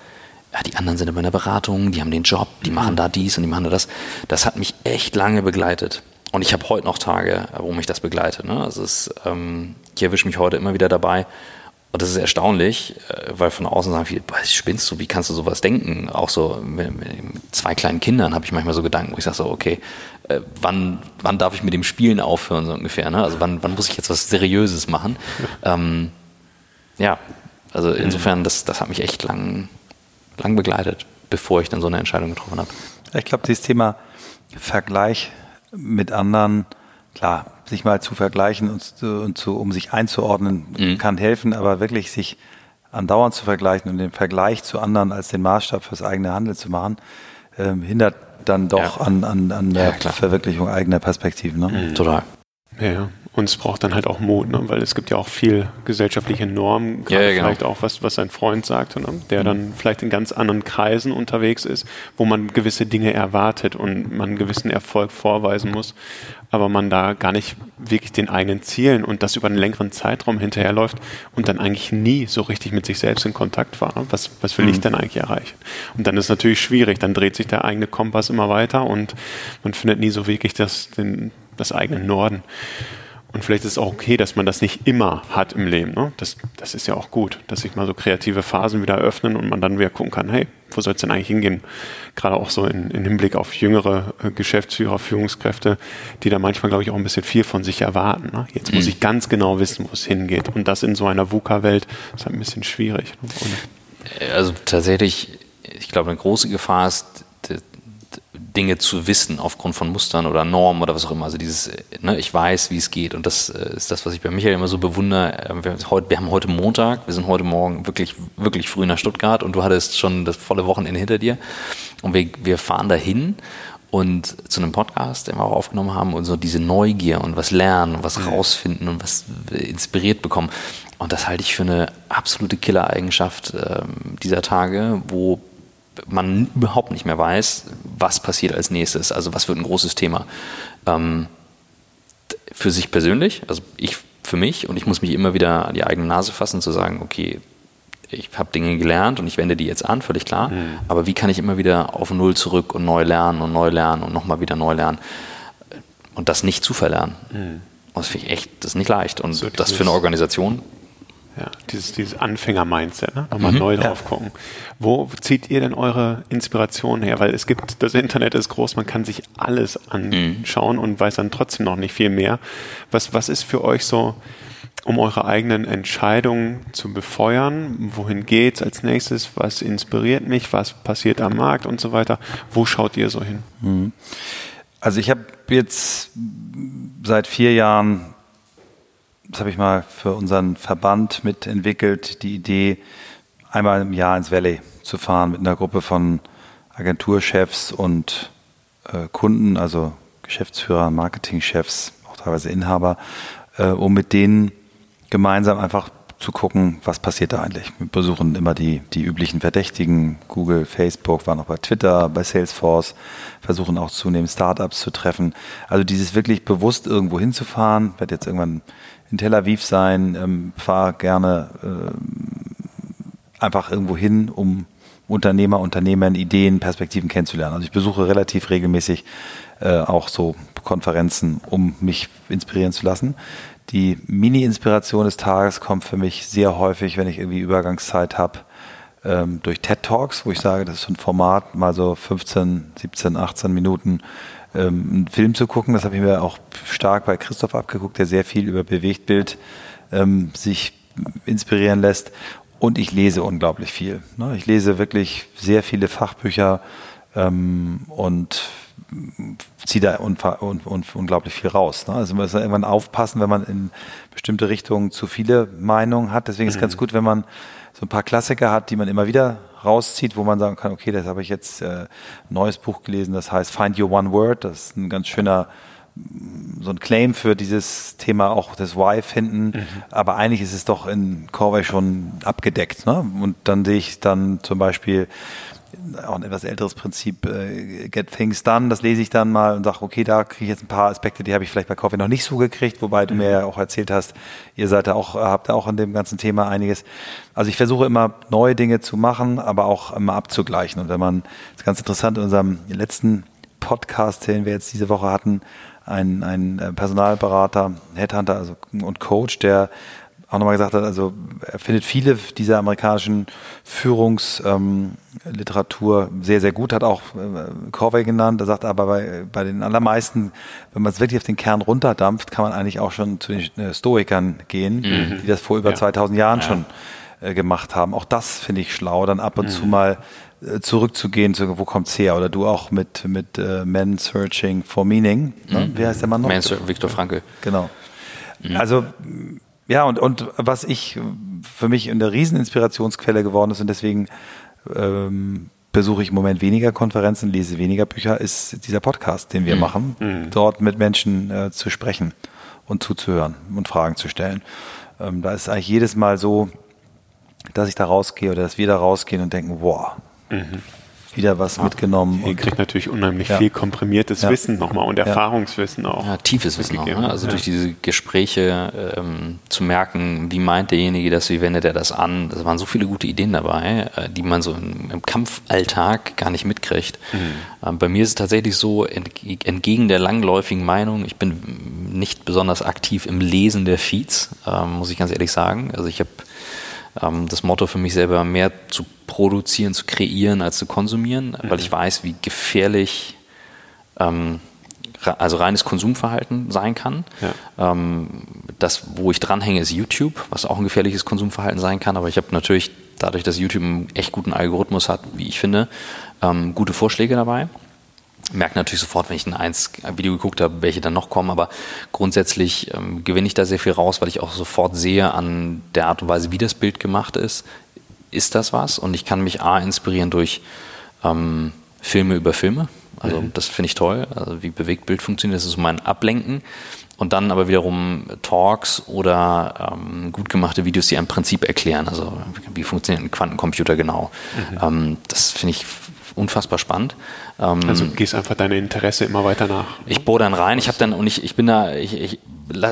ja, die anderen sind in meiner Beratung, die haben den Job, die machen da dies und die machen da das. Das hat mich echt lange begleitet. Und ich habe heute noch Tage, wo mich das begleitet. Ne? Also es, ähm, ich erwische mich heute immer wieder dabei. Und das ist erstaunlich, äh, weil von außen sagen viele, spinnst du, wie kannst du sowas denken? Auch so mit, mit zwei kleinen Kindern habe ich manchmal so Gedanken, wo ich sage so, okay, äh, wann, wann darf ich mit dem Spielen aufhören, so ungefähr? Ne? Also wann, wann muss ich jetzt was Seriöses machen? ähm, ja, also insofern, das, das hat mich echt lang, lang begleitet, bevor ich dann so eine Entscheidung getroffen habe. Ich glaube, dieses Thema Vergleich mit anderen, klar, sich mal zu vergleichen und, und zu, um sich einzuordnen, mhm. kann helfen, aber wirklich sich andauernd zu vergleichen und den Vergleich zu anderen als den Maßstab fürs eigene Handeln zu machen, äh, hindert dann doch ja. an, an, an der ja, Verwirklichung eigener Perspektiven. Ne? Mhm. Total. Ja, ja. Und es braucht dann halt auch Mut, ne? weil es gibt ja auch viel gesellschaftliche Normen, gerade ja, genau. vielleicht auch was, was ein Freund sagte, ne? der mhm. dann vielleicht in ganz anderen Kreisen unterwegs ist, wo man gewisse Dinge erwartet und man einen gewissen Erfolg vorweisen muss, aber man da gar nicht wirklich den eigenen Zielen und das über einen längeren Zeitraum hinterherläuft und dann eigentlich nie so richtig mit sich selbst in Kontakt war. Ne? Was, was will mhm. ich denn eigentlich erreichen? Und dann ist es natürlich schwierig, dann dreht sich der eigene Kompass immer weiter und man findet nie so wirklich das, den, das eigene Norden. Und vielleicht ist es auch okay, dass man das nicht immer hat im Leben. Ne? Das, das ist ja auch gut, dass sich mal so kreative Phasen wieder öffnen und man dann wieder gucken kann, hey, wo soll es denn eigentlich hingehen? Gerade auch so in, in Hinblick auf jüngere äh, Geschäftsführer, Führungskräfte, die da manchmal, glaube ich, auch ein bisschen viel von sich erwarten. Ne? Jetzt muss mhm. ich ganz genau wissen, wo es hingeht. Und das in so einer VUCA-Welt ist halt ein bisschen schwierig. Ne? Also tatsächlich, ich glaube, eine große Gefahr ist, Dinge zu wissen aufgrund von Mustern oder Normen oder was auch immer. Also dieses, ne, ich weiß, wie es geht. Und das äh, ist das, was ich bei Michael immer so bewundere. Ähm, wir, haben heute Montag, wir sind heute Morgen wirklich, wirklich früh nach Stuttgart und du hattest schon das volle Wochenende hinter dir. Und wir, wir fahren dahin und zu einem Podcast, den wir auch aufgenommen haben und so diese Neugier und was lernen und was rausfinden und was inspiriert bekommen. Und das halte ich für eine absolute Killer-Eigenschaft äh, dieser Tage, wo man überhaupt nicht mehr weiß, was passiert als nächstes, also was wird ein großes Thema. Ähm, für sich persönlich, also ich für mich und ich muss mich immer wieder an die eigene Nase fassen, zu sagen, okay, ich habe Dinge gelernt und ich wende die jetzt an, völlig klar. Mhm. Aber wie kann ich immer wieder auf Null zurück und neu lernen und neu lernen und nochmal wieder neu lernen und das nicht zu verlernen? Mhm. Das finde ich echt, das ist nicht leicht. Und so das für eine Organisation. Ja, dieses, dieses Anfänger-Mindset, ne? nochmal mhm, neu drauf ja. gucken. Wo zieht ihr denn eure Inspiration her? Weil es gibt, das Internet ist groß, man kann sich alles anschauen mhm. und weiß dann trotzdem noch nicht viel mehr. Was, was ist für euch so um eure eigenen Entscheidungen zu befeuern. Wohin geht's als nächstes? Was inspiriert mich? Was passiert am Markt und so weiter? Wo schaut ihr so hin? Mhm. Also ich habe jetzt seit vier Jahren, das habe ich mal für unseren Verband mitentwickelt, die Idee, einmal im Jahr ins Valley zu fahren mit einer Gruppe von Agenturchefs und äh, Kunden, also Geschäftsführer, Marketingchefs, auch teilweise Inhaber, äh, um mit denen gemeinsam einfach zu gucken, was passiert da eigentlich. Wir besuchen immer die, die üblichen Verdächtigen, Google, Facebook, waren auch bei Twitter, bei Salesforce, versuchen auch zunehmend Startups zu treffen. Also dieses wirklich bewusst irgendwo hinzufahren, werde jetzt irgendwann in Tel Aviv sein, ähm, fahre gerne äh, einfach irgendwo hin, um Unternehmer, Unternehmern, Ideen, Perspektiven kennenzulernen. Also ich besuche relativ regelmäßig äh, auch so Konferenzen, um mich inspirieren zu lassen. Die Mini-Inspiration des Tages kommt für mich sehr häufig, wenn ich irgendwie Übergangszeit habe, ähm, durch TED Talks, wo ich sage, das ist ein Format, mal so 15, 17, 18 Minuten ähm, einen Film zu gucken. Das habe ich mir auch stark bei Christoph abgeguckt, der sehr viel über Bewegtbild ähm, sich inspirieren lässt. Und ich lese unglaublich viel. Ne? Ich lese wirklich sehr viele Fachbücher ähm, und zieht da un, un, un, unglaublich viel raus. Ne? Also man muss irgendwann aufpassen, wenn man in bestimmte Richtungen zu viele Meinungen hat. Deswegen ist es ganz mhm. gut, wenn man so ein paar Klassiker hat, die man immer wieder rauszieht, wo man sagen kann, okay, das habe ich jetzt äh, ein neues Buch gelesen, das heißt Find Your One Word. Das ist ein ganz schöner so ein Claim für dieses Thema auch das Why finden, mhm. aber eigentlich ist es doch in Corvey schon abgedeckt. Ne? Und dann sehe ich dann zum Beispiel auch ein etwas älteres Prinzip, äh, Get Things Done, das lese ich dann mal und sage, okay, da kriege ich jetzt ein paar Aspekte, die habe ich vielleicht bei Coffee noch nicht so gekriegt, wobei du mhm. mir ja auch erzählt hast, ihr seid da auch, habt da auch an dem ganzen Thema einiges. Also ich versuche immer neue Dinge zu machen, aber auch immer abzugleichen. Und wenn man, das ist ganz interessant, in unserem letzten Podcast, den wir jetzt diese Woche hatten, ein, ein äh, Personalberater, Headhunter also, und Coach, der auch nochmal gesagt hat, also er findet viele dieser amerikanischen Führungsliteratur ähm, sehr, sehr gut, hat auch äh, Corvey genannt. Er sagt aber bei, bei den allermeisten, wenn man es wirklich auf den Kern runterdampft, kann man eigentlich auch schon zu den äh, Stoikern gehen, mhm. die das vor über ja. 2000 Jahren ja. schon äh, gemacht haben. Auch das finde ich schlau, dann ab und mhm. zu mal äh, zurückzugehen, zu, wo kommt's her? Oder du auch mit, mit äh, Men Searching for Meaning. Ne? Mhm. Wie heißt der Mann noch? Men Viktor Frankl. Genau. Mhm. Also ja, und, und was ich für mich eine Rieseninspirationsquelle geworden ist und deswegen ähm, besuche ich im Moment weniger Konferenzen, lese weniger Bücher, ist dieser Podcast, den wir mhm. machen, mhm. dort mit Menschen äh, zu sprechen und zuzuhören und Fragen zu stellen. Ähm, da ist eigentlich jedes Mal so, dass ich da rausgehe oder dass wir da rausgehen und denken, wow, mhm wieder was ja. mitgenommen. Ihr kriegt natürlich unheimlich ja. viel komprimiertes ja. Wissen nochmal und Erfahrungswissen auch. Ja, tiefes Wissen auch. Ne? Also durch diese Gespräche ähm, zu merken, wie meint derjenige das, wie wendet er das an. Da waren so viele gute Ideen dabei, äh, die man so im, im, Kampfalltag gar nicht mitkriegt. Mhm. Ähm, bei mir ist es tatsächlich so, entgegen der langläufigen Meinung, ich bin nicht besonders aktiv im Lesen der Feeds, ähm, muss ich ganz ehrlich sagen. Also ich habe ähm, das Motto für mich selber mehr zu produzieren, zu kreieren, als zu konsumieren, mhm. weil ich weiß, wie gefährlich ähm, also reines Konsumverhalten sein kann. Ja. Ähm, das, wo ich dranhänge, ist YouTube, was auch ein gefährliches Konsumverhalten sein kann. Aber ich habe natürlich dadurch, dass YouTube einen echt guten Algorithmus hat, wie ich finde, ähm, gute Vorschläge dabei. Merke natürlich sofort, wenn ich ein eins Video geguckt habe, welche dann noch kommen, aber grundsätzlich ähm, gewinne ich da sehr viel raus, weil ich auch sofort sehe an der Art und Weise, wie das Bild gemacht ist, ist das was und ich kann mich A inspirieren durch ähm, Filme über Filme, also mhm. das finde ich toll, also wie Bewegtbild funktioniert, das ist so mein Ablenken und dann aber wiederum Talks oder ähm, gut gemachte Videos, die ein Prinzip erklären, also wie funktioniert ein Quantencomputer genau. Mhm. Ähm, das finde ich unfassbar spannend. Ähm, also gehst einfach deine Interesse immer weiter nach. Ich bohre dann rein. Ich habe dann und ich, ich bin da, ich, ich,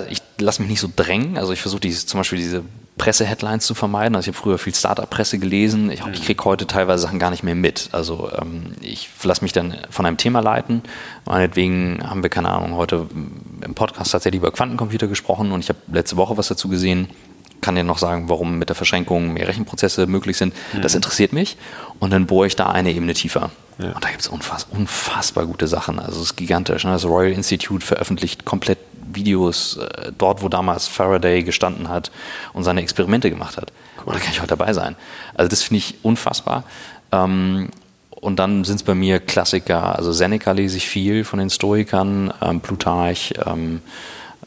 ich lasse mich nicht so drängen. Also ich versuche zum Beispiel diese Presse-Headlines zu vermeiden. Also ich habe früher viel Startup-Presse gelesen. Ich, ich kriege heute teilweise Sachen gar nicht mehr mit. Also ähm, ich lasse mich dann von einem Thema leiten. Meinetwegen haben wir, keine Ahnung, heute im Podcast tatsächlich über Quantencomputer gesprochen und ich habe letzte Woche was dazu gesehen kann dir noch sagen, warum mit der Verschränkung mehr Rechenprozesse möglich sind. Mhm. Das interessiert mich. Und dann bohre ich da eine Ebene tiefer. Ja. Und da gibt es unfass, unfassbar gute Sachen. Also es ist gigantisch. Ne? Das Royal Institute veröffentlicht komplett Videos äh, dort, wo damals Faraday gestanden hat und seine Experimente gemacht hat. Cool. Da kann ich heute dabei sein. Also das finde ich unfassbar. Ähm, und dann sind es bei mir Klassiker. Also Seneca lese ich viel von den Stoikern, ähm, Plutarch, ähm,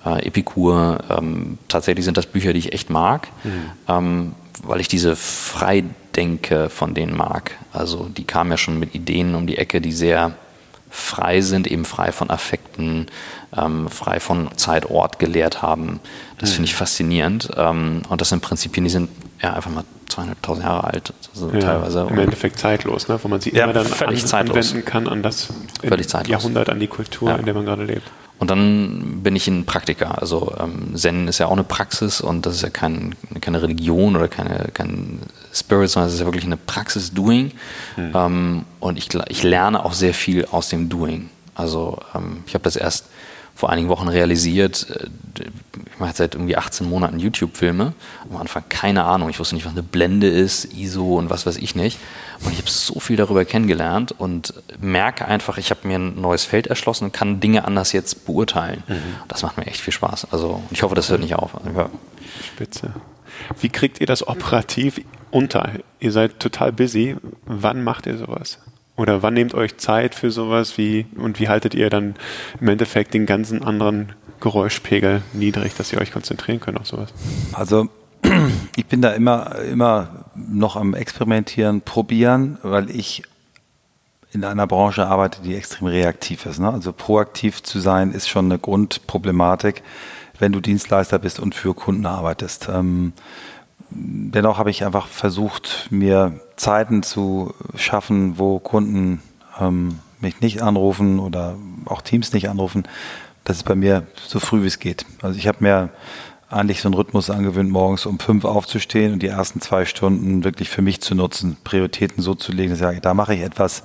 äh, Epikur. Ähm, tatsächlich sind das Bücher, die ich echt mag, mhm. ähm, weil ich diese Freidenke von denen mag. Also die kamen ja schon mit Ideen um die Ecke, die sehr frei sind, eben frei von Affekten, ähm, frei von Zeit, Ort gelehrt haben. Das mhm. finde ich faszinierend. Ähm, und das sind Prinzipien, die sind ja einfach mal 200.000 Jahre alt, also ja, teilweise. Im Endeffekt zeitlos, ne? wo man sie ja, immer dann an, anwenden kann an das Jahrhundert, an die Kultur, ja. in der man gerade lebt. Und dann bin ich ein Praktiker. Also ähm, Zen ist ja auch eine Praxis und das ist ja kein, keine Religion oder keine, kein Spirit, sondern es ist ja wirklich eine Praxis Doing. Mhm. Ähm, und ich, ich lerne auch sehr viel aus dem Doing. Also ähm, ich habe das erst vor einigen Wochen realisiert. Äh, ich mache jetzt seit irgendwie 18 Monaten YouTube-Filme. Am Anfang keine Ahnung. Ich wusste nicht, was eine Blende ist, ISO und was weiß ich nicht. Und ich habe so viel darüber kennengelernt und merke einfach, ich habe mir ein neues Feld erschlossen und kann Dinge anders jetzt beurteilen. Mhm. Das macht mir echt viel Spaß. Also ich hoffe, das hört nicht auf. Ja. Spitze. Wie kriegt ihr das operativ unter? Ihr seid total busy. Wann macht ihr sowas? Oder wann nehmt euch Zeit für sowas wie und wie haltet ihr dann im Endeffekt den ganzen anderen Geräuschpegel niedrig, dass ihr euch konzentrieren könnt auf sowas? Also ich bin da immer, immer noch am Experimentieren, probieren, weil ich in einer Branche arbeite, die extrem reaktiv ist. Ne? Also proaktiv zu sein ist schon eine Grundproblematik, wenn du Dienstleister bist und für Kunden arbeitest. Ähm, dennoch habe ich einfach versucht, mir Zeiten zu schaffen, wo Kunden ähm, mich nicht anrufen oder auch Teams nicht anrufen. Das ist bei mir so früh wie es geht. Also ich habe mir eigentlich so einen Rhythmus angewöhnt, morgens um fünf aufzustehen und die ersten zwei Stunden wirklich für mich zu nutzen, Prioritäten so zu legen, dass ich sage, da mache ich etwas,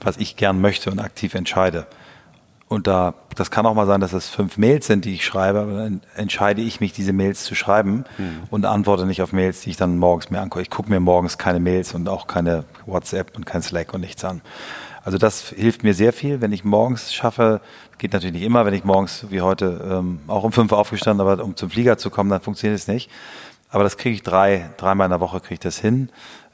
was ich gern möchte und aktiv entscheide. Und da, das kann auch mal sein, dass es fünf Mails sind, die ich schreibe, aber dann entscheide ich mich, diese Mails zu schreiben mhm. und antworte nicht auf Mails, die ich dann morgens mir angucke. Ich gucke mir morgens keine Mails und auch keine WhatsApp und kein Slack und nichts an. Also das hilft mir sehr viel, wenn ich morgens schaffe, geht natürlich nicht immer, wenn ich morgens wie heute ähm, auch um fünf aufgestanden, aber um zum Flieger zu kommen, dann funktioniert es nicht. Aber das kriege ich drei, dreimal in der Woche kriege ich das hin.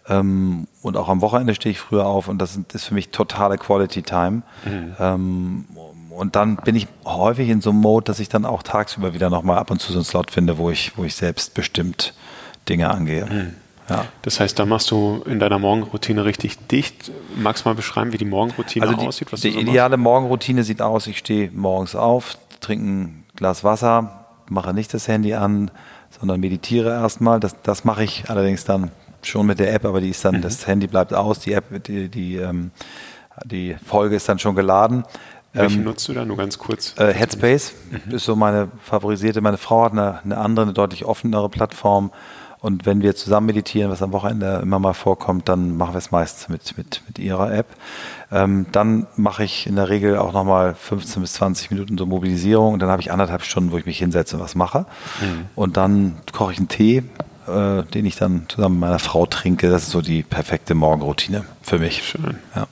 Ähm, und auch am Wochenende stehe ich früher auf und das ist für mich totale Quality Time. Mhm. Ähm, und dann bin ich häufig in so einem Mode, dass ich dann auch tagsüber wieder nochmal ab und zu so einen Slot finde, wo ich, wo ich selbst bestimmt Dinge angehe. Mhm. Ja. Das heißt, da machst du in deiner Morgenroutine richtig dicht. Magst du mal beschreiben, wie die Morgenroutine also die, aussieht? Die so ideale machst? Morgenroutine sieht aus, ich stehe morgens auf, trinke ein Glas Wasser, mache nicht das Handy an, sondern meditiere erstmal. Das, das mache ich allerdings dann schon mit der App, aber die ist dann, mhm. das Handy bleibt aus, die App, die, die, ähm, die Folge ist dann schon geladen. Welche ähm, nutzt du da nur ganz kurz? Äh, Headspace mhm. ist so meine favorisierte. Meine Frau hat eine, eine andere, eine deutlich offenere Plattform. Und wenn wir zusammen meditieren, was am Wochenende immer mal vorkommt, dann machen wir es meist mit, mit, mit ihrer App. Ähm, dann mache ich in der Regel auch nochmal 15 bis 20 Minuten so Mobilisierung und dann habe ich anderthalb Stunden, wo ich mich hinsetze und was mache. Mhm. Und dann koche ich einen Tee, äh, den ich dann zusammen mit meiner Frau trinke. Das ist so die perfekte Morgenroutine für mich. Schön. Ja.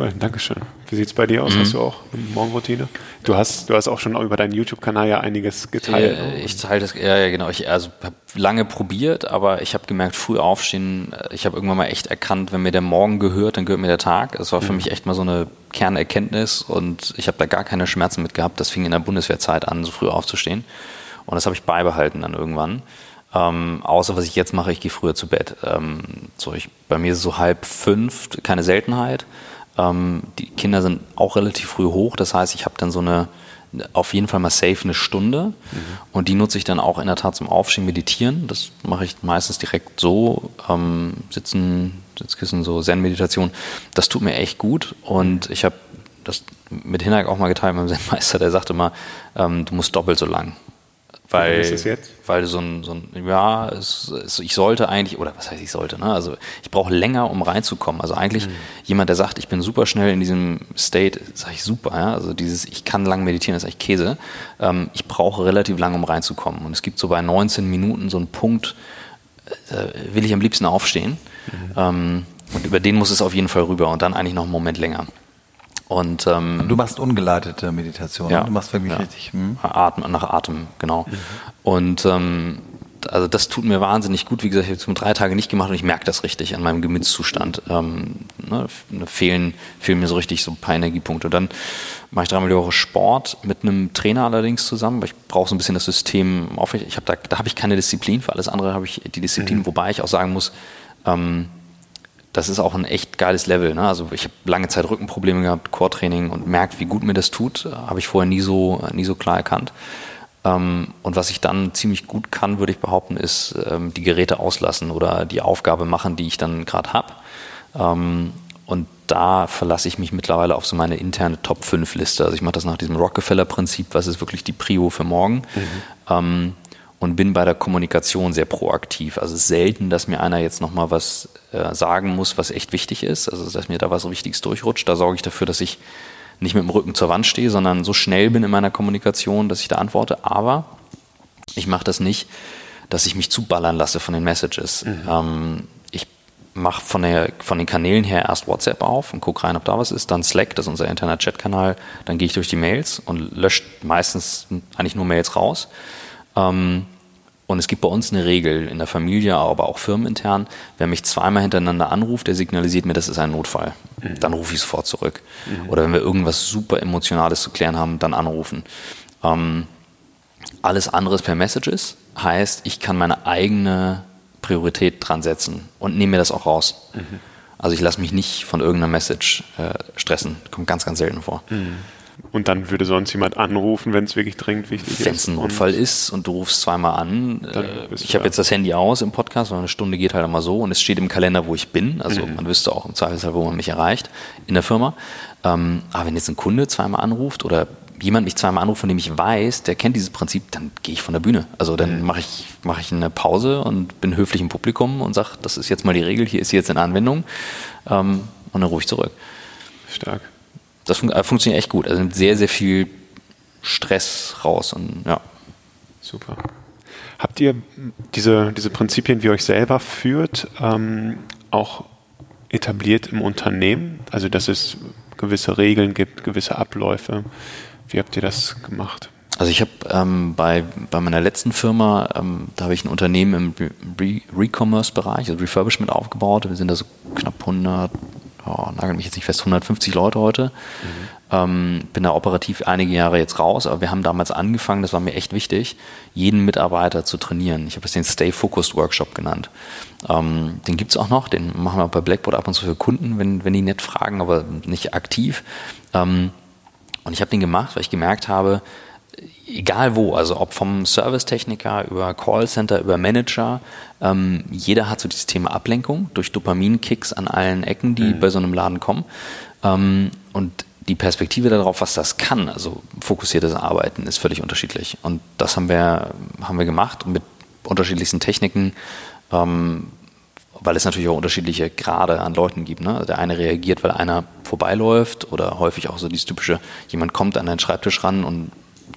Cool, Dankeschön. Wie sieht es bei dir aus? Mhm. Hast du auch eine Morgenroutine? Du hast, du hast auch schon über deinen YouTube-Kanal ja einiges geteilt. Ja, ich teile das, ja, ja genau. Ich also habe lange probiert, aber ich habe gemerkt, früh aufstehen, äh, ich habe irgendwann mal echt erkannt, wenn mir der Morgen gehört, dann gehört mir der Tag. Das war für mhm. mich echt mal so eine Kernerkenntnis und ich habe da gar keine Schmerzen mit gehabt. Das fing in der Bundeswehrzeit an, so früh aufzustehen. Und das habe ich beibehalten dann irgendwann. Ähm, außer was ich jetzt mache, ich gehe früher zu Bett. Ähm, so ich, bei mir ist es so halb fünf, keine Seltenheit. Ähm, die Kinder sind auch relativ früh hoch, das heißt, ich habe dann so eine, auf jeden Fall mal safe eine Stunde mhm. und die nutze ich dann auch in der Tat zum Aufstehen, meditieren. Das mache ich meistens direkt so, ähm, sitzen, Sitzkissen, so Zen-Meditation. Das tut mir echt gut und ich habe das mit Hinak auch mal geteilt mit dem Zen-Meister, der sagte mal, ähm, du musst doppelt so lang. Weil, ist es jetzt? weil so ein, so ein ja, es, es, ich sollte eigentlich, oder was heißt ich sollte, ne? Also ich brauche länger, um reinzukommen. Also eigentlich mhm. jemand, der sagt, ich bin super schnell in diesem State, sage ich super, ja. Also dieses, ich kann lang meditieren, ist eigentlich Käse. Ähm, ich brauche relativ lang, um reinzukommen. Und es gibt so bei 19 Minuten so einen Punkt, da will ich am liebsten aufstehen. Mhm. Ähm, und über den muss es auf jeden Fall rüber und dann eigentlich noch einen Moment länger. Und, ähm, du machst ungeleitete Meditation, ja, du machst wirklich ja. richtig. Hm? Atmen, nach Atem, genau. Mhm. Und ähm, also das tut mir wahnsinnig gut. Wie gesagt, ich habe es drei Tage nicht gemacht und ich merke das richtig an meinem Gemütszustand. Ähm, ne, fehlen, fehlen mir so richtig so ein paar Energiepunkte. Und dann mache ich dreimal die Woche Sport mit einem Trainer allerdings zusammen, weil ich brauche so ein bisschen das System aufrecht. Ich habe da, da habe ich keine Disziplin, für alles andere habe ich die Disziplin, mhm. wobei ich auch sagen muss, ähm, das ist auch ein echt geiles Level. Ne? Also ich habe lange Zeit Rückenprobleme gehabt, Core-Training und merkt, wie gut mir das tut. Habe ich vorher nie so, nie so klar erkannt. Ähm, und was ich dann ziemlich gut kann, würde ich behaupten, ist ähm, die Geräte auslassen oder die Aufgabe machen, die ich dann gerade habe. Ähm, und da verlasse ich mich mittlerweile auf so meine interne Top-5-Liste. Also ich mache das nach diesem Rockefeller-Prinzip, was ist wirklich die Prio für morgen. Mhm und bin bei der Kommunikation sehr proaktiv. Also es ist selten, dass mir einer jetzt nochmal was äh, sagen muss, was echt wichtig ist. Also dass mir da was Wichtiges durchrutscht. Da sorge ich dafür, dass ich nicht mit dem Rücken zur Wand stehe, sondern so schnell bin in meiner Kommunikation, dass ich da antworte. Aber ich mache das nicht, dass ich mich zuballern lasse von den Messages. Mhm. Ähm, ich mache von, von den Kanälen her erst WhatsApp auf und gucke rein, ob da was ist. Dann Slack, das ist unser interner Chatkanal. Dann gehe ich durch die Mails und lösche meistens eigentlich nur Mails raus. Ähm, und es gibt bei uns eine Regel in der Familie, aber auch firmenintern, wer mich zweimal hintereinander anruft, der signalisiert mir, das ist ein Notfall. Mhm. Dann rufe ich sofort zurück. Mhm. Oder wenn wir irgendwas super Emotionales zu klären haben, dann anrufen. Ähm, alles andere per Messages, heißt, ich kann meine eigene Priorität dran setzen und nehme mir das auch raus. Mhm. Also ich lasse mich nicht von irgendeiner Message äh, stressen. Kommt ganz, ganz selten vor. Und dann würde sonst jemand anrufen, wenn es wirklich dringend wichtig ist. Wenn es ein Notfall ist und du rufst zweimal an. Äh, ich habe jetzt das Handy aus im Podcast, weil eine Stunde geht halt immer so und es steht im Kalender, wo ich bin. Also mhm. man wüsste auch im Zweifelsfall, wo man mich erreicht in der Firma. Ähm, aber wenn jetzt ein Kunde zweimal anruft oder jemand mich zweimal anruft, von dem ich weiß, der kennt dieses Prinzip, dann gehe ich von der Bühne. Also dann mhm. mache ich, mach ich eine Pause und bin höflich im Publikum und sage, das ist jetzt mal die Regel, hier ist sie jetzt in Anwendung. Ähm, und dann rufe ich zurück. Stark das fun äh, funktioniert echt gut. Also sehr, sehr viel Stress raus und ja. Super. Habt ihr diese, diese Prinzipien, wie ihr euch selber führt, ähm, auch etabliert im Unternehmen? Also, dass es gewisse Regeln gibt, gewisse Abläufe. Wie habt ihr das gemacht? Also ich habe ähm, bei, bei meiner letzten Firma, ähm, da habe ich ein Unternehmen im Re-Commerce-Bereich, also Refurbishment aufgebaut. Wir sind da so knapp 100, oh, nagel mich jetzt nicht fest, 150 Leute heute. Mhm. Ähm, bin da operativ einige Jahre jetzt raus, aber wir haben damals angefangen, das war mir echt wichtig, jeden Mitarbeiter zu trainieren. Ich habe das den Stay Focused Workshop genannt. Ähm, den gibt es auch noch, den machen wir bei Blackboard ab und zu für Kunden, wenn, wenn die nett fragen, aber nicht aktiv. Ähm, und ich habe den gemacht, weil ich gemerkt habe, egal wo, also ob vom Servicetechniker über Callcenter, über Manager, ähm, jeder hat so dieses Thema Ablenkung durch Dopaminkicks an allen Ecken, die mhm. bei so einem Laden kommen. Ähm, und die Perspektive darauf, was das kann, also fokussiertes Arbeiten, ist völlig unterschiedlich. Und das haben wir, haben wir gemacht mit unterschiedlichsten Techniken, ähm, weil es natürlich auch unterschiedliche Grade an Leuten gibt. Ne? Der eine reagiert, weil einer vorbeiläuft oder häufig auch so dieses typische, jemand kommt an den Schreibtisch ran und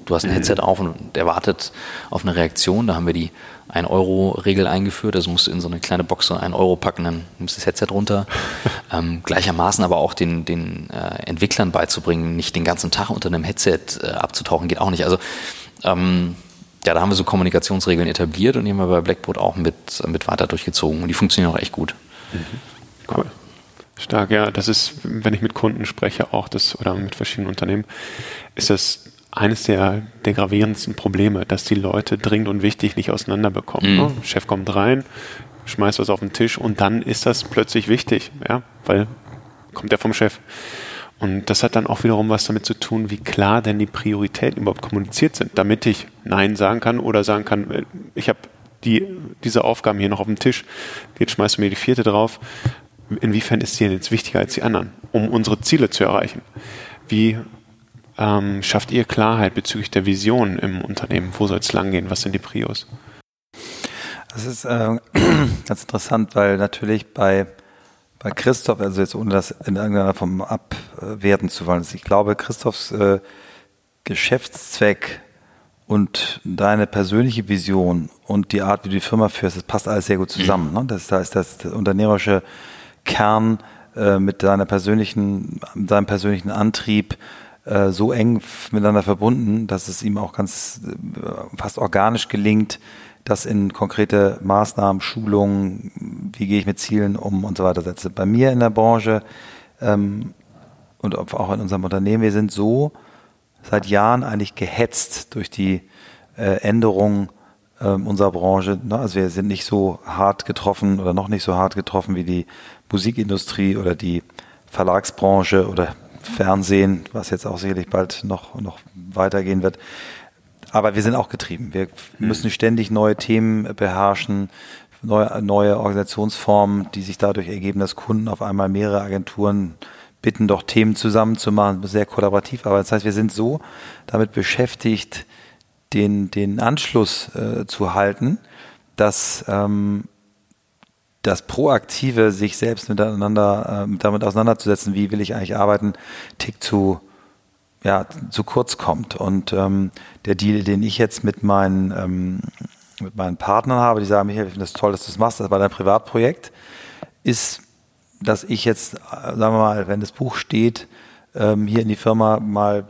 du hast ein mhm. Headset auf und der wartet auf eine Reaktion. Da haben wir die 1-Euro-Regel eingeführt. Also musst du in so eine kleine Box so 1 Euro packen, dann nimmst du das Headset runter. ähm, gleichermaßen aber auch den, den äh, Entwicklern beizubringen, nicht den ganzen Tag unter einem Headset äh, abzutauchen, geht auch nicht. Also ähm, ja, da haben wir so Kommunikationsregeln etabliert und die haben wir bei Blackboard auch mit, mit weiter durchgezogen. Und die funktionieren auch echt gut. Mhm. Cool. Stark, ja. Das ist, wenn ich mit Kunden spreche, auch das oder mit verschiedenen Unternehmen, ist das eines der, der gravierendsten Probleme, dass die Leute dringend und wichtig nicht auseinanderbekommen. Mhm. Ne? Chef kommt rein, schmeißt was auf den Tisch und dann ist das plötzlich wichtig, ja, weil kommt der vom Chef. Und das hat dann auch wiederum was damit zu tun, wie klar denn die Prioritäten überhaupt kommuniziert sind, damit ich Nein sagen kann oder sagen kann, äh, ich habe die, diese Aufgaben hier noch auf dem Tisch, jetzt schmeißt du mir die vierte drauf. Inwiefern ist die denn jetzt wichtiger als die anderen, um unsere Ziele zu erreichen? Wie ähm, schafft ihr Klarheit bezüglich der Vision im Unternehmen? Wo soll es langgehen? Was sind die Prios? Das ist äh, ganz interessant, weil natürlich bei bei Christoph, also jetzt ohne das in irgendeiner Form abwerten zu wollen, ich glaube, Christophs äh, Geschäftszweck und deine persönliche Vision und die Art, wie du die Firma führst, das passt alles sehr gut zusammen. Ne? Das heißt, das der unternehmerische Kern äh, mit deiner persönlichen, deinem persönlichen Antrieb äh, so eng miteinander verbunden, dass es ihm auch ganz äh, fast organisch gelingt, das in konkrete Maßnahmen, Schulungen, wie gehe ich mit Zielen um und so weiter setze. Bei mir in der Branche ähm, und auch in unserem Unternehmen, wir sind so seit Jahren eigentlich gehetzt durch die äh, Änderungen äh, unserer Branche. Ne? Also wir sind nicht so hart getroffen oder noch nicht so hart getroffen wie die Musikindustrie oder die Verlagsbranche oder Fernsehen, was jetzt auch sicherlich bald noch, noch weitergehen wird. Aber wir sind auch getrieben. Wir mhm. müssen ständig neue Themen beherrschen, neue, neue Organisationsformen, die sich dadurch ergeben, dass Kunden auf einmal mehrere Agenturen bitten, doch Themen zusammenzumachen, sehr kollaborativ. Aber das heißt, wir sind so damit beschäftigt, den, den Anschluss äh, zu halten, dass ähm, das Proaktive, sich selbst miteinander, äh, damit auseinanderzusetzen, wie will ich eigentlich arbeiten, tick zu ja, zu kurz kommt. Und ähm, der Deal, den ich jetzt mit meinen, ähm, mit meinen Partnern habe, die sagen, Michael, ich finde das toll, dass du das machst, das war dein Privatprojekt, ist, dass ich jetzt, sagen wir mal, wenn das Buch steht, ähm, hier in die Firma mal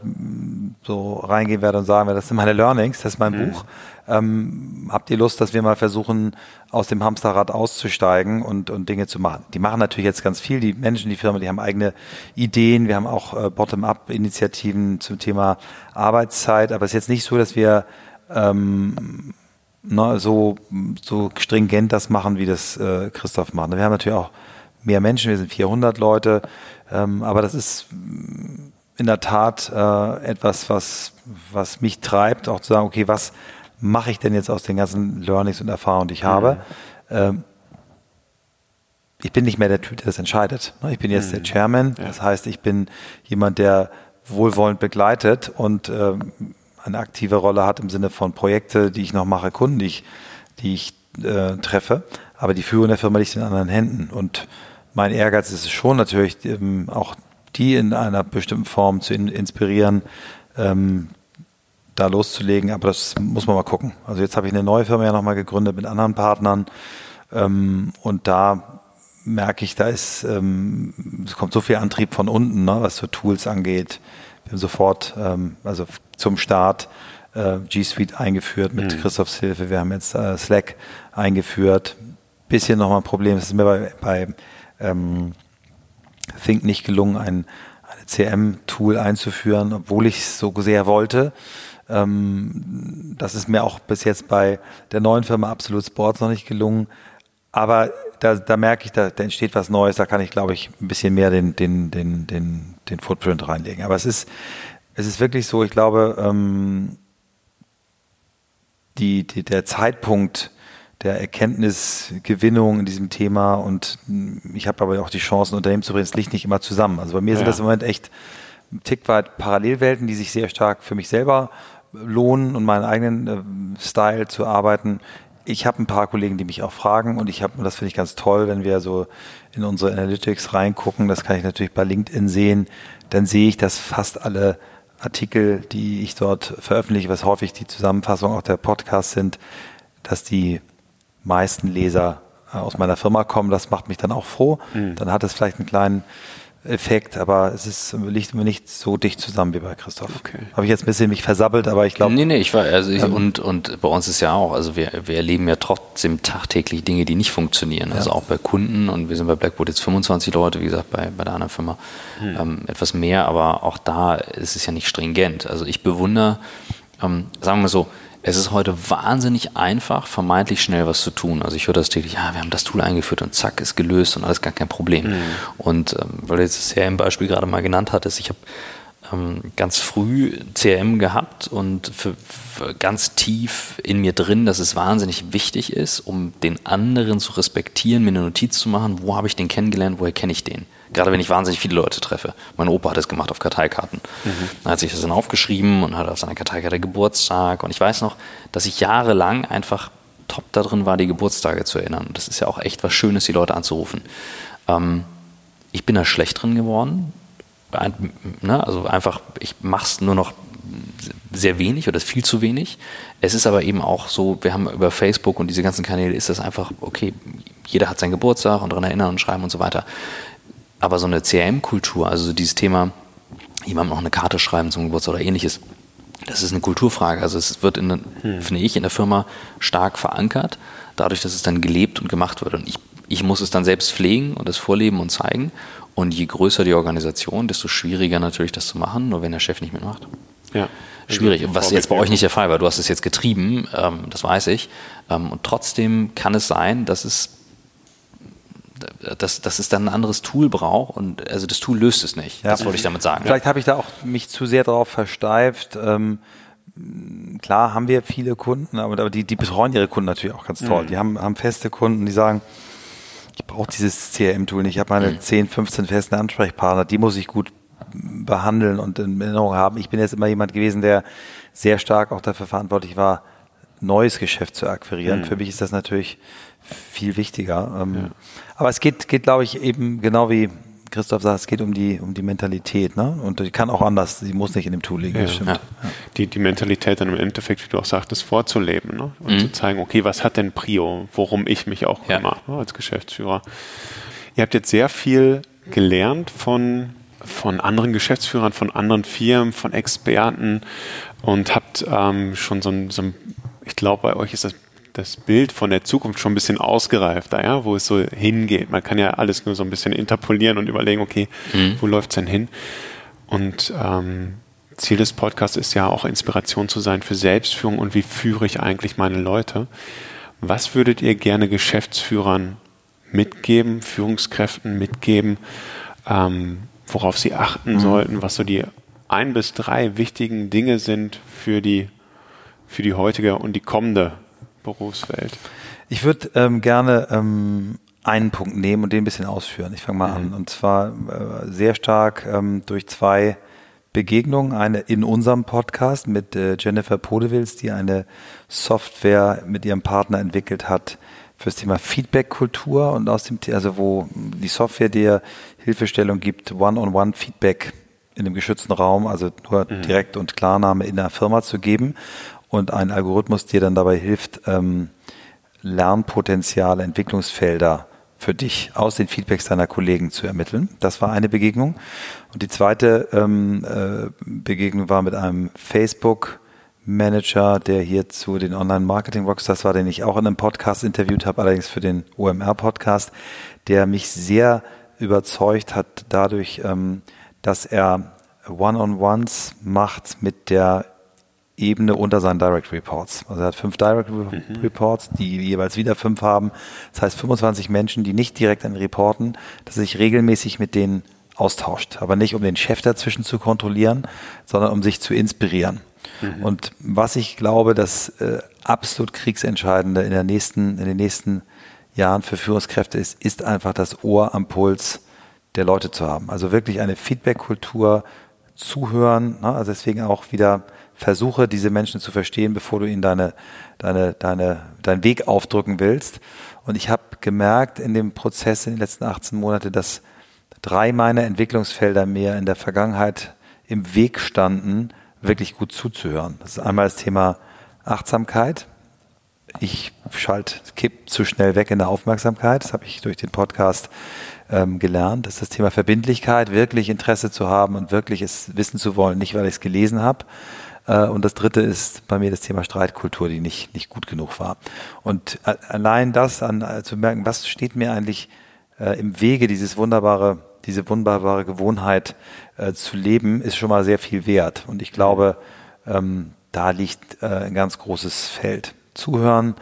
so reingehen werde und sagen werde, das sind meine Learnings, das ist mein mhm. Buch. Ähm, habt ihr Lust, dass wir mal versuchen, aus dem Hamsterrad auszusteigen und, und Dinge zu machen? Die machen natürlich jetzt ganz viel. Die Menschen, die Firma, die haben eigene Ideen. Wir haben auch äh, Bottom-up-Initiativen zum Thema Arbeitszeit. Aber es ist jetzt nicht so, dass wir ähm, ne, so, so stringent das machen, wie das äh, Christoph macht. Wir haben natürlich auch mehr Menschen. Wir sind 400 Leute. Ähm, aber das ist in der Tat äh, etwas, was, was mich treibt, auch zu sagen, okay, was mache ich denn jetzt aus den ganzen Learnings und Erfahrungen, die ich habe? Mhm. Ähm, ich bin nicht mehr der Typ, der das entscheidet. Ne? Ich bin jetzt mhm. der Chairman. Ja. Das heißt, ich bin jemand, der wohlwollend begleitet und ähm, eine aktive Rolle hat im Sinne von Projekte, die ich noch mache, Kunden, die ich, die ich äh, treffe. Aber die Führung der Firma liegt in anderen Händen. Und mein Ehrgeiz ist es schon natürlich, ähm, auch die in einer bestimmten Form zu in, inspirieren, ähm, da loszulegen, aber das muss man mal gucken. Also jetzt habe ich eine neue Firma ja nochmal gegründet mit anderen Partnern ähm, und da merke ich, da ist, ähm, es kommt so viel Antrieb von unten, ne, was so Tools angeht. Wir haben sofort, ähm, also zum Start äh, G Suite eingeführt mit mhm. Christophs Hilfe. Wir haben jetzt äh, Slack eingeführt. Bisschen nochmal ein Problem. Es ist mir bei, bei ähm, Think nicht gelungen, ein, eine CM-Tool einzuführen, obwohl ich es so sehr wollte. Ähm, das ist mir auch bis jetzt bei der neuen Firma Absolute Sports noch nicht gelungen. Aber da, da merke ich, da, da entsteht was Neues, da kann ich, glaube ich, ein bisschen mehr den, den, den, den, den Footprint reinlegen. Aber es ist, es ist wirklich so, ich glaube, ähm, die, die, der Zeitpunkt der Erkenntnisgewinnung in diesem Thema und ich habe aber auch die Chance, ein Unternehmen zu bringen, es liegt nicht immer zusammen. Also bei mir ja. sind das im Moment echt ein Tick weit Parallelwelten, die sich sehr stark für mich selber lohnen und meinen eigenen äh, Style zu arbeiten. Ich habe ein paar Kollegen, die mich auch fragen und ich habe, und das finde ich ganz toll, wenn wir so in unsere Analytics reingucken, das kann ich natürlich bei LinkedIn sehen, dann sehe ich, dass fast alle Artikel, die ich dort veröffentliche, was häufig die Zusammenfassung auch der Podcasts sind, dass die meisten Leser äh, aus meiner Firma kommen. Das macht mich dann auch froh. Mhm. Dann hat es vielleicht einen kleinen Effekt, aber es ist, liegt mir nicht so dicht zusammen wie bei Christoph. Okay. Habe ich jetzt ein bisschen mich versabbelt, aber ich glaube. Nee, nee, ich war, also ich, ähm, und, und bei uns ist ja auch, also wir, wir erleben ja trotzdem tagtäglich Dinge, die nicht funktionieren. Also ja. auch bei Kunden und wir sind bei Blackboard jetzt 25 Leute, wie gesagt, bei, bei der anderen Firma hm. ähm, etwas mehr, aber auch da ist es ja nicht stringent. Also ich bewundere, ähm, sagen wir mal so, es ist heute wahnsinnig einfach, vermeintlich schnell was zu tun. Also ich höre das täglich, ja, wir haben das Tool eingeführt und zack, ist gelöst und alles gar kein Problem. Mhm. Und ähm, weil du jetzt das CRM-Beispiel gerade mal genannt hattest, ich habe ähm, ganz früh CRM gehabt und für, für ganz tief in mir drin, dass es wahnsinnig wichtig ist, um den anderen zu respektieren, mir eine Notiz zu machen, wo habe ich den kennengelernt, woher kenne ich den. Gerade wenn ich wahnsinnig viele Leute treffe. Mein Opa hat es gemacht auf Karteikarten. Mhm. Dann hat sich das dann aufgeschrieben und hat auf seiner Karteikarte Geburtstag. Und ich weiß noch, dass ich jahrelang einfach top da drin war, die Geburtstage zu erinnern. Und das ist ja auch echt was Schönes, die Leute anzurufen. Ähm, ich bin da schlecht drin geworden. Ne? Also einfach, ich mache es nur noch sehr wenig oder viel zu wenig. Es ist aber eben auch so, wir haben über Facebook und diese ganzen Kanäle ist das einfach, okay, jeder hat seinen Geburtstag und daran erinnern und schreiben und so weiter. Aber so eine CRM-Kultur, also dieses Thema, jemandem noch eine Karte schreiben zum Geburtstag oder ähnliches, das ist eine Kulturfrage. Also es wird, in, hm. finde ich, in der Firma stark verankert, dadurch, dass es dann gelebt und gemacht wird. Und ich, ich muss es dann selbst pflegen und es vorleben und zeigen. Und je größer die Organisation, desto schwieriger natürlich das zu machen, nur wenn der Chef nicht mitmacht. Ja. Schwierig, was jetzt bei euch nicht der Fall war. Du hast es jetzt getrieben, ähm, das weiß ich. Ähm, und trotzdem kann es sein, dass es dass, dass es dann ein anderes Tool braucht und also das Tool löst es nicht. Ja. Das wollte ich damit sagen. Vielleicht habe ich da auch mich zu sehr darauf versteift. Ähm, klar haben wir viele Kunden, aber, aber die, die betreuen ihre Kunden natürlich auch ganz toll. Mhm. Die haben, haben feste Kunden, die sagen, ich brauche dieses CRM-Tool nicht. Ich habe meine mhm. 10, 15 festen Ansprechpartner, die muss ich gut behandeln und in Erinnerung haben. Ich bin jetzt immer jemand gewesen, der sehr stark auch dafür verantwortlich war, neues Geschäft zu akquirieren. Mhm. Für mich ist das natürlich viel wichtiger. Ähm, ja. Aber es geht, geht glaube ich, eben genau wie Christoph sagt, es geht um die, um die Mentalität. Ne? Und die kann auch anders, sie muss nicht in dem Tool liegen. Ja. Ja. Die, die Mentalität dann im Endeffekt, wie du auch sagtest, vorzuleben ne? und mhm. zu zeigen, okay, was hat denn Prio, worum ich mich auch kümmere ne, als Geschäftsführer. Ihr habt jetzt sehr viel gelernt von, von anderen Geschäftsführern, von anderen Firmen, von Experten und habt ähm, schon so ein, so ein ich glaube, bei euch ist das das Bild von der Zukunft schon ein bisschen ausgereifter, ja, wo es so hingeht. Man kann ja alles nur so ein bisschen interpolieren und überlegen, okay, mhm. wo läuft es denn hin? Und ähm, Ziel des Podcasts ist ja auch Inspiration zu sein für Selbstführung und wie führe ich eigentlich meine Leute. Was würdet ihr gerne Geschäftsführern mitgeben, Führungskräften mitgeben, ähm, worauf sie achten mhm. sollten, was so die ein bis drei wichtigen Dinge sind für die, für die heutige und die kommende Berufswelt? Ich würde ähm, gerne ähm, einen Punkt nehmen und den ein bisschen ausführen. Ich fange mal mhm. an. Und zwar äh, sehr stark ähm, durch zwei Begegnungen. Eine in unserem Podcast mit äh, Jennifer Podewils, die eine Software mit ihrem Partner entwickelt hat für das Thema Feedback-Kultur und aus dem, also wo die Software dir Hilfestellung gibt, One-on-One-Feedback in einem geschützten Raum, also nur mhm. direkt und Klarname in der Firma zu geben und ein Algorithmus dir dann dabei hilft, ähm, Lernpotenziale, Entwicklungsfelder für dich aus den Feedbacks deiner Kollegen zu ermitteln. Das war eine Begegnung. Und die zweite ähm, äh, Begegnung war mit einem Facebook Manager, der hier zu den Online-Marketing-Rockstars war, den ich auch in einem Podcast interviewt habe, allerdings für den OMR-Podcast, der mich sehr überzeugt hat dadurch, ähm, dass er One-on-Ones macht mit der Ebene unter seinen Direct Reports. Also er hat fünf Direct mhm. Reports, die jeweils wieder fünf haben. Das heißt 25 Menschen, die nicht direkt an reporten, dass er sich regelmäßig mit denen austauscht. Aber nicht um den Chef dazwischen zu kontrollieren, sondern um sich zu inspirieren. Mhm. Und was ich glaube, das äh, absolut kriegsentscheidende in, der nächsten, in den nächsten Jahren für Führungskräfte ist, ist einfach das Ohr am Puls der Leute zu haben. Also wirklich eine Feedback-Kultur, zuhören. Ne? Also deswegen auch wieder versuche, diese Menschen zu verstehen, bevor du ihnen deine, deine, deine, deinen Weg aufdrücken willst. Und ich habe gemerkt in dem Prozess in den letzten 18 Monaten, dass drei meiner Entwicklungsfelder mir in der Vergangenheit im Weg standen, wirklich gut zuzuhören. Das ist einmal das Thema Achtsamkeit. Ich schalte, kipp zu schnell weg in der Aufmerksamkeit. Das habe ich durch den Podcast ähm, gelernt. Das ist das Thema Verbindlichkeit, wirklich Interesse zu haben und wirklich es wissen zu wollen, nicht weil ich es gelesen habe. Äh, und das dritte ist bei mir das Thema Streitkultur, die nicht, nicht gut genug war. Und allein das an, äh, zu merken, was steht mir eigentlich äh, im Wege, dieses wunderbare, diese wunderbare Gewohnheit äh, zu leben, ist schon mal sehr viel wert. Und ich glaube, ähm, da liegt äh, ein ganz großes Feld. Zuhören,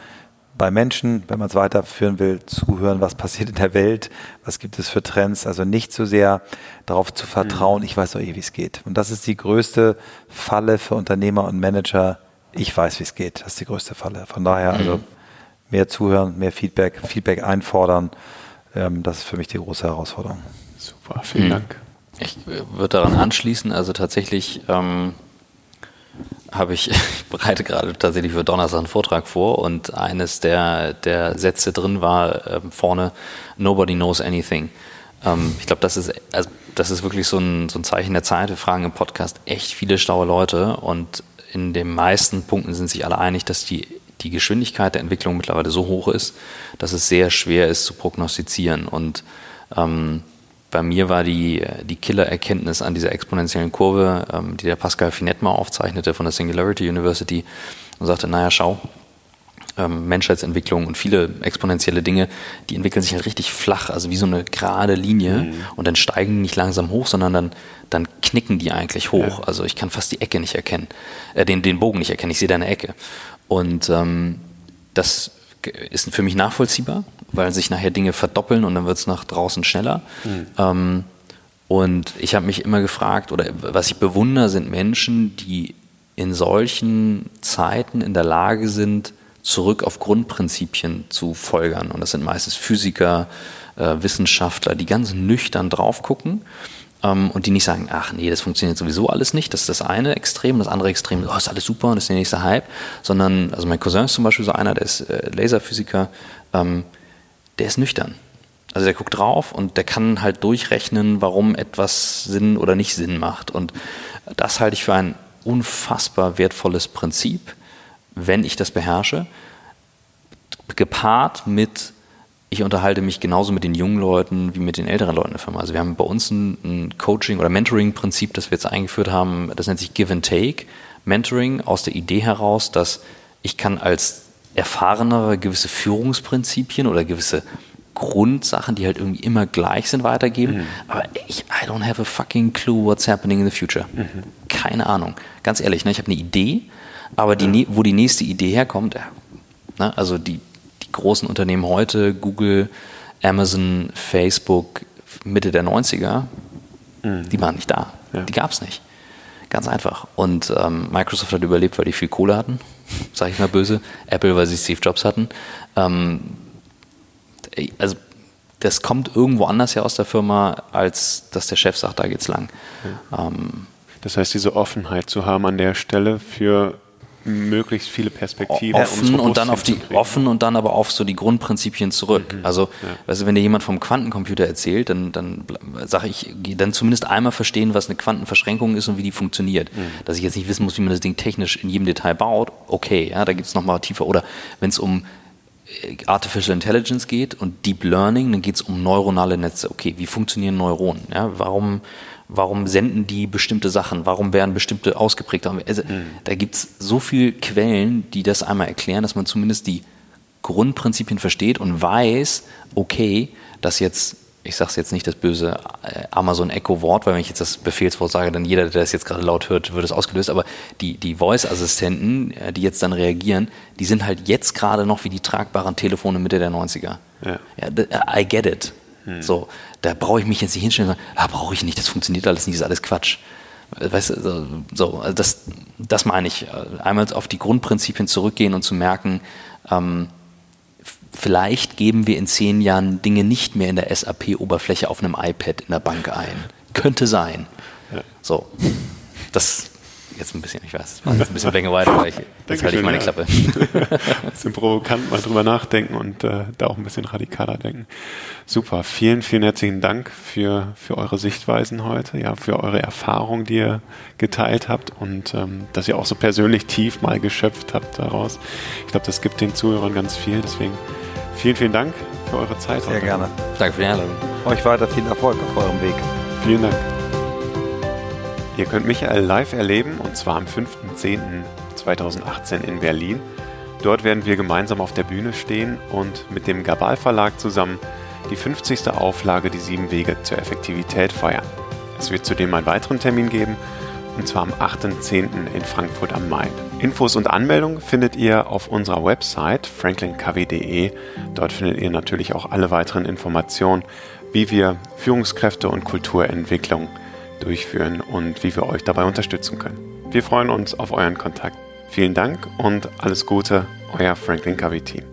bei Menschen, wenn man es weiterführen will, zuhören, was passiert in der Welt, was gibt es für Trends. Also nicht so sehr darauf zu vertrauen, ich weiß doch eh, wie es geht. Und das ist die größte Falle für Unternehmer und Manager. Ich weiß, wie es geht. Das ist die größte Falle. Von daher also mhm. mehr zuhören, mehr Feedback, Feedback einfordern. Ähm, das ist für mich die große Herausforderung. Super, vielen mhm. Dank. Ich äh, würde daran anschließen, also tatsächlich ähm, habe ich, ich bereite gerade tatsächlich für Donnerstag einen Vortrag vor und eines der, der Sätze drin war äh, vorne, nobody knows anything. Ähm, ich glaube, das ist, also, das ist wirklich so ein, so ein Zeichen der Zeit. Wir fragen im Podcast echt viele schlaue Leute und in den meisten Punkten sind sich alle einig, dass die, die Geschwindigkeit der Entwicklung mittlerweile so hoch ist, dass es sehr schwer ist zu prognostizieren und ähm, bei mir war die, die Killer-Erkenntnis an dieser exponentiellen Kurve, ähm, die der Pascal Finette mal aufzeichnete von der Singularity University und sagte, naja, schau, ähm, Menschheitsentwicklung und viele exponentielle Dinge, die entwickeln sich halt richtig flach, also wie so eine gerade Linie mhm. und dann steigen die nicht langsam hoch, sondern dann, dann knicken die eigentlich hoch. Ja. Also ich kann fast die Ecke nicht erkennen, äh, den, den Bogen nicht erkennen, ich sehe da eine Ecke. Und ähm, das ist für mich nachvollziehbar, weil sich nachher Dinge verdoppeln und dann wird es nach draußen schneller. Mhm. Ähm, und ich habe mich immer gefragt, oder was ich bewundere, sind Menschen, die in solchen Zeiten in der Lage sind, zurück auf Grundprinzipien zu folgern. Und das sind meistens Physiker, äh, Wissenschaftler, die ganz nüchtern drauf gucken und die nicht sagen, ach nee, das funktioniert sowieso alles nicht. Das ist das eine Extrem, das andere Extrem, oh, ist alles super und das ist der nächste Hype. Sondern, also mein Cousin ist zum Beispiel so einer, der ist äh, Laserphysiker, ähm, der ist nüchtern. Also der guckt drauf und der kann halt durchrechnen, warum etwas Sinn oder nicht Sinn macht. Und das halte ich für ein unfassbar wertvolles Prinzip, wenn ich das beherrsche, gepaart mit ich unterhalte mich genauso mit den jungen Leuten wie mit den älteren Leuten der Firma. Also wir haben bei uns ein, ein Coaching- oder Mentoring-Prinzip, das wir jetzt eingeführt haben, das nennt sich Give and Take. Mentoring aus der Idee heraus, dass ich kann als Erfahrener gewisse Führungsprinzipien oder gewisse Grundsachen, die halt irgendwie immer gleich sind, weitergeben. Mhm. Aber ich, I don't have a fucking clue what's happening in the future. Mhm. Keine Ahnung. Ganz ehrlich, ne, ich habe eine Idee, aber die, ja. wo die nächste Idee herkommt, ne, also die, großen Unternehmen heute, Google, Amazon, Facebook, Mitte der 90er, mhm. die waren nicht da. Ja. Die gab es nicht. Ganz einfach. Und ähm, Microsoft hat überlebt, weil die viel Kohle hatten, sage ich mal böse. Apple, weil sie Steve Jobs hatten. Ähm, also das kommt irgendwo anders her aus der Firma, als dass der Chef sagt, da geht's lang. Ja. Ähm, das heißt, diese Offenheit zu haben an der Stelle für möglichst viele Perspektiven offen und dann auf die offen und dann aber auf so die Grundprinzipien zurück. Mhm. Also, ja. du, wenn dir jemand vom Quantencomputer erzählt, dann dann sage ich, dann zumindest einmal verstehen, was eine Quantenverschränkung ist und wie die funktioniert. Mhm. Dass ich jetzt nicht wissen muss, wie man das Ding technisch in jedem Detail baut. Okay, ja, da gibt es nochmal tiefer. Oder wenn es um äh, Artificial Intelligence geht und Deep Learning, dann geht es um neuronale Netze. Okay, wie funktionieren Neuronen? Ja, warum Warum senden die bestimmte Sachen? Warum werden bestimmte ausgeprägt? Also, mhm. Da gibt es so viele Quellen, die das einmal erklären, dass man zumindest die Grundprinzipien versteht und weiß, okay, dass jetzt, ich sage es jetzt nicht das böse äh, Amazon Echo-Wort, weil wenn ich jetzt das Befehlswort sage, dann jeder, der das jetzt gerade laut hört, wird es ausgelöst, aber die, die Voice-Assistenten, äh, die jetzt dann reagieren, die sind halt jetzt gerade noch wie die tragbaren Telefone Mitte der 90er. Ja. ja I get it. Hm. So, da brauche ich mich jetzt nicht hinstellen und sagen, ah, brauche ich nicht, das funktioniert alles nicht, das ist alles Quatsch. Weißt du, so, also das, das meine ich. Einmal auf die Grundprinzipien zurückgehen und zu merken, ähm, vielleicht geben wir in zehn Jahren Dinge nicht mehr in der SAP-Oberfläche auf einem iPad in der Bank ein. Könnte sein. Ja. So, das jetzt ein bisschen, ich weiß, es war jetzt ein bisschen Länge weiter, aber ich, jetzt halte ich meine Klappe. ein bisschen provokant mal drüber nachdenken und äh, da auch ein bisschen radikaler denken. Super, vielen, vielen herzlichen Dank für, für eure Sichtweisen heute, ja, für eure Erfahrung, die ihr geteilt habt und ähm, dass ihr auch so persönlich tief mal geschöpft habt daraus. Ich glaube, das gibt den Zuhörern ganz viel, deswegen vielen, vielen Dank für eure Zeit. Sehr heute. gerne. Danke für die Einladung. Euch weiter viel Erfolg auf eurem Weg. Vielen Dank. Ihr könnt Michael live erleben und zwar am 5.10.2018 in Berlin. Dort werden wir gemeinsam auf der Bühne stehen und mit dem Gabal Verlag zusammen die 50. Auflage Die sieben Wege zur Effektivität feiern. Es wird zudem einen weiteren Termin geben und zwar am 8.10. in Frankfurt am Main. Infos und Anmeldungen findet ihr auf unserer Website franklinkw.de. Dort findet ihr natürlich auch alle weiteren Informationen, wie wir Führungskräfte und Kulturentwicklung durchführen und wie wir euch dabei unterstützen können. Wir freuen uns auf euren Kontakt. Vielen Dank und alles Gute, euer Franklin Covey Team.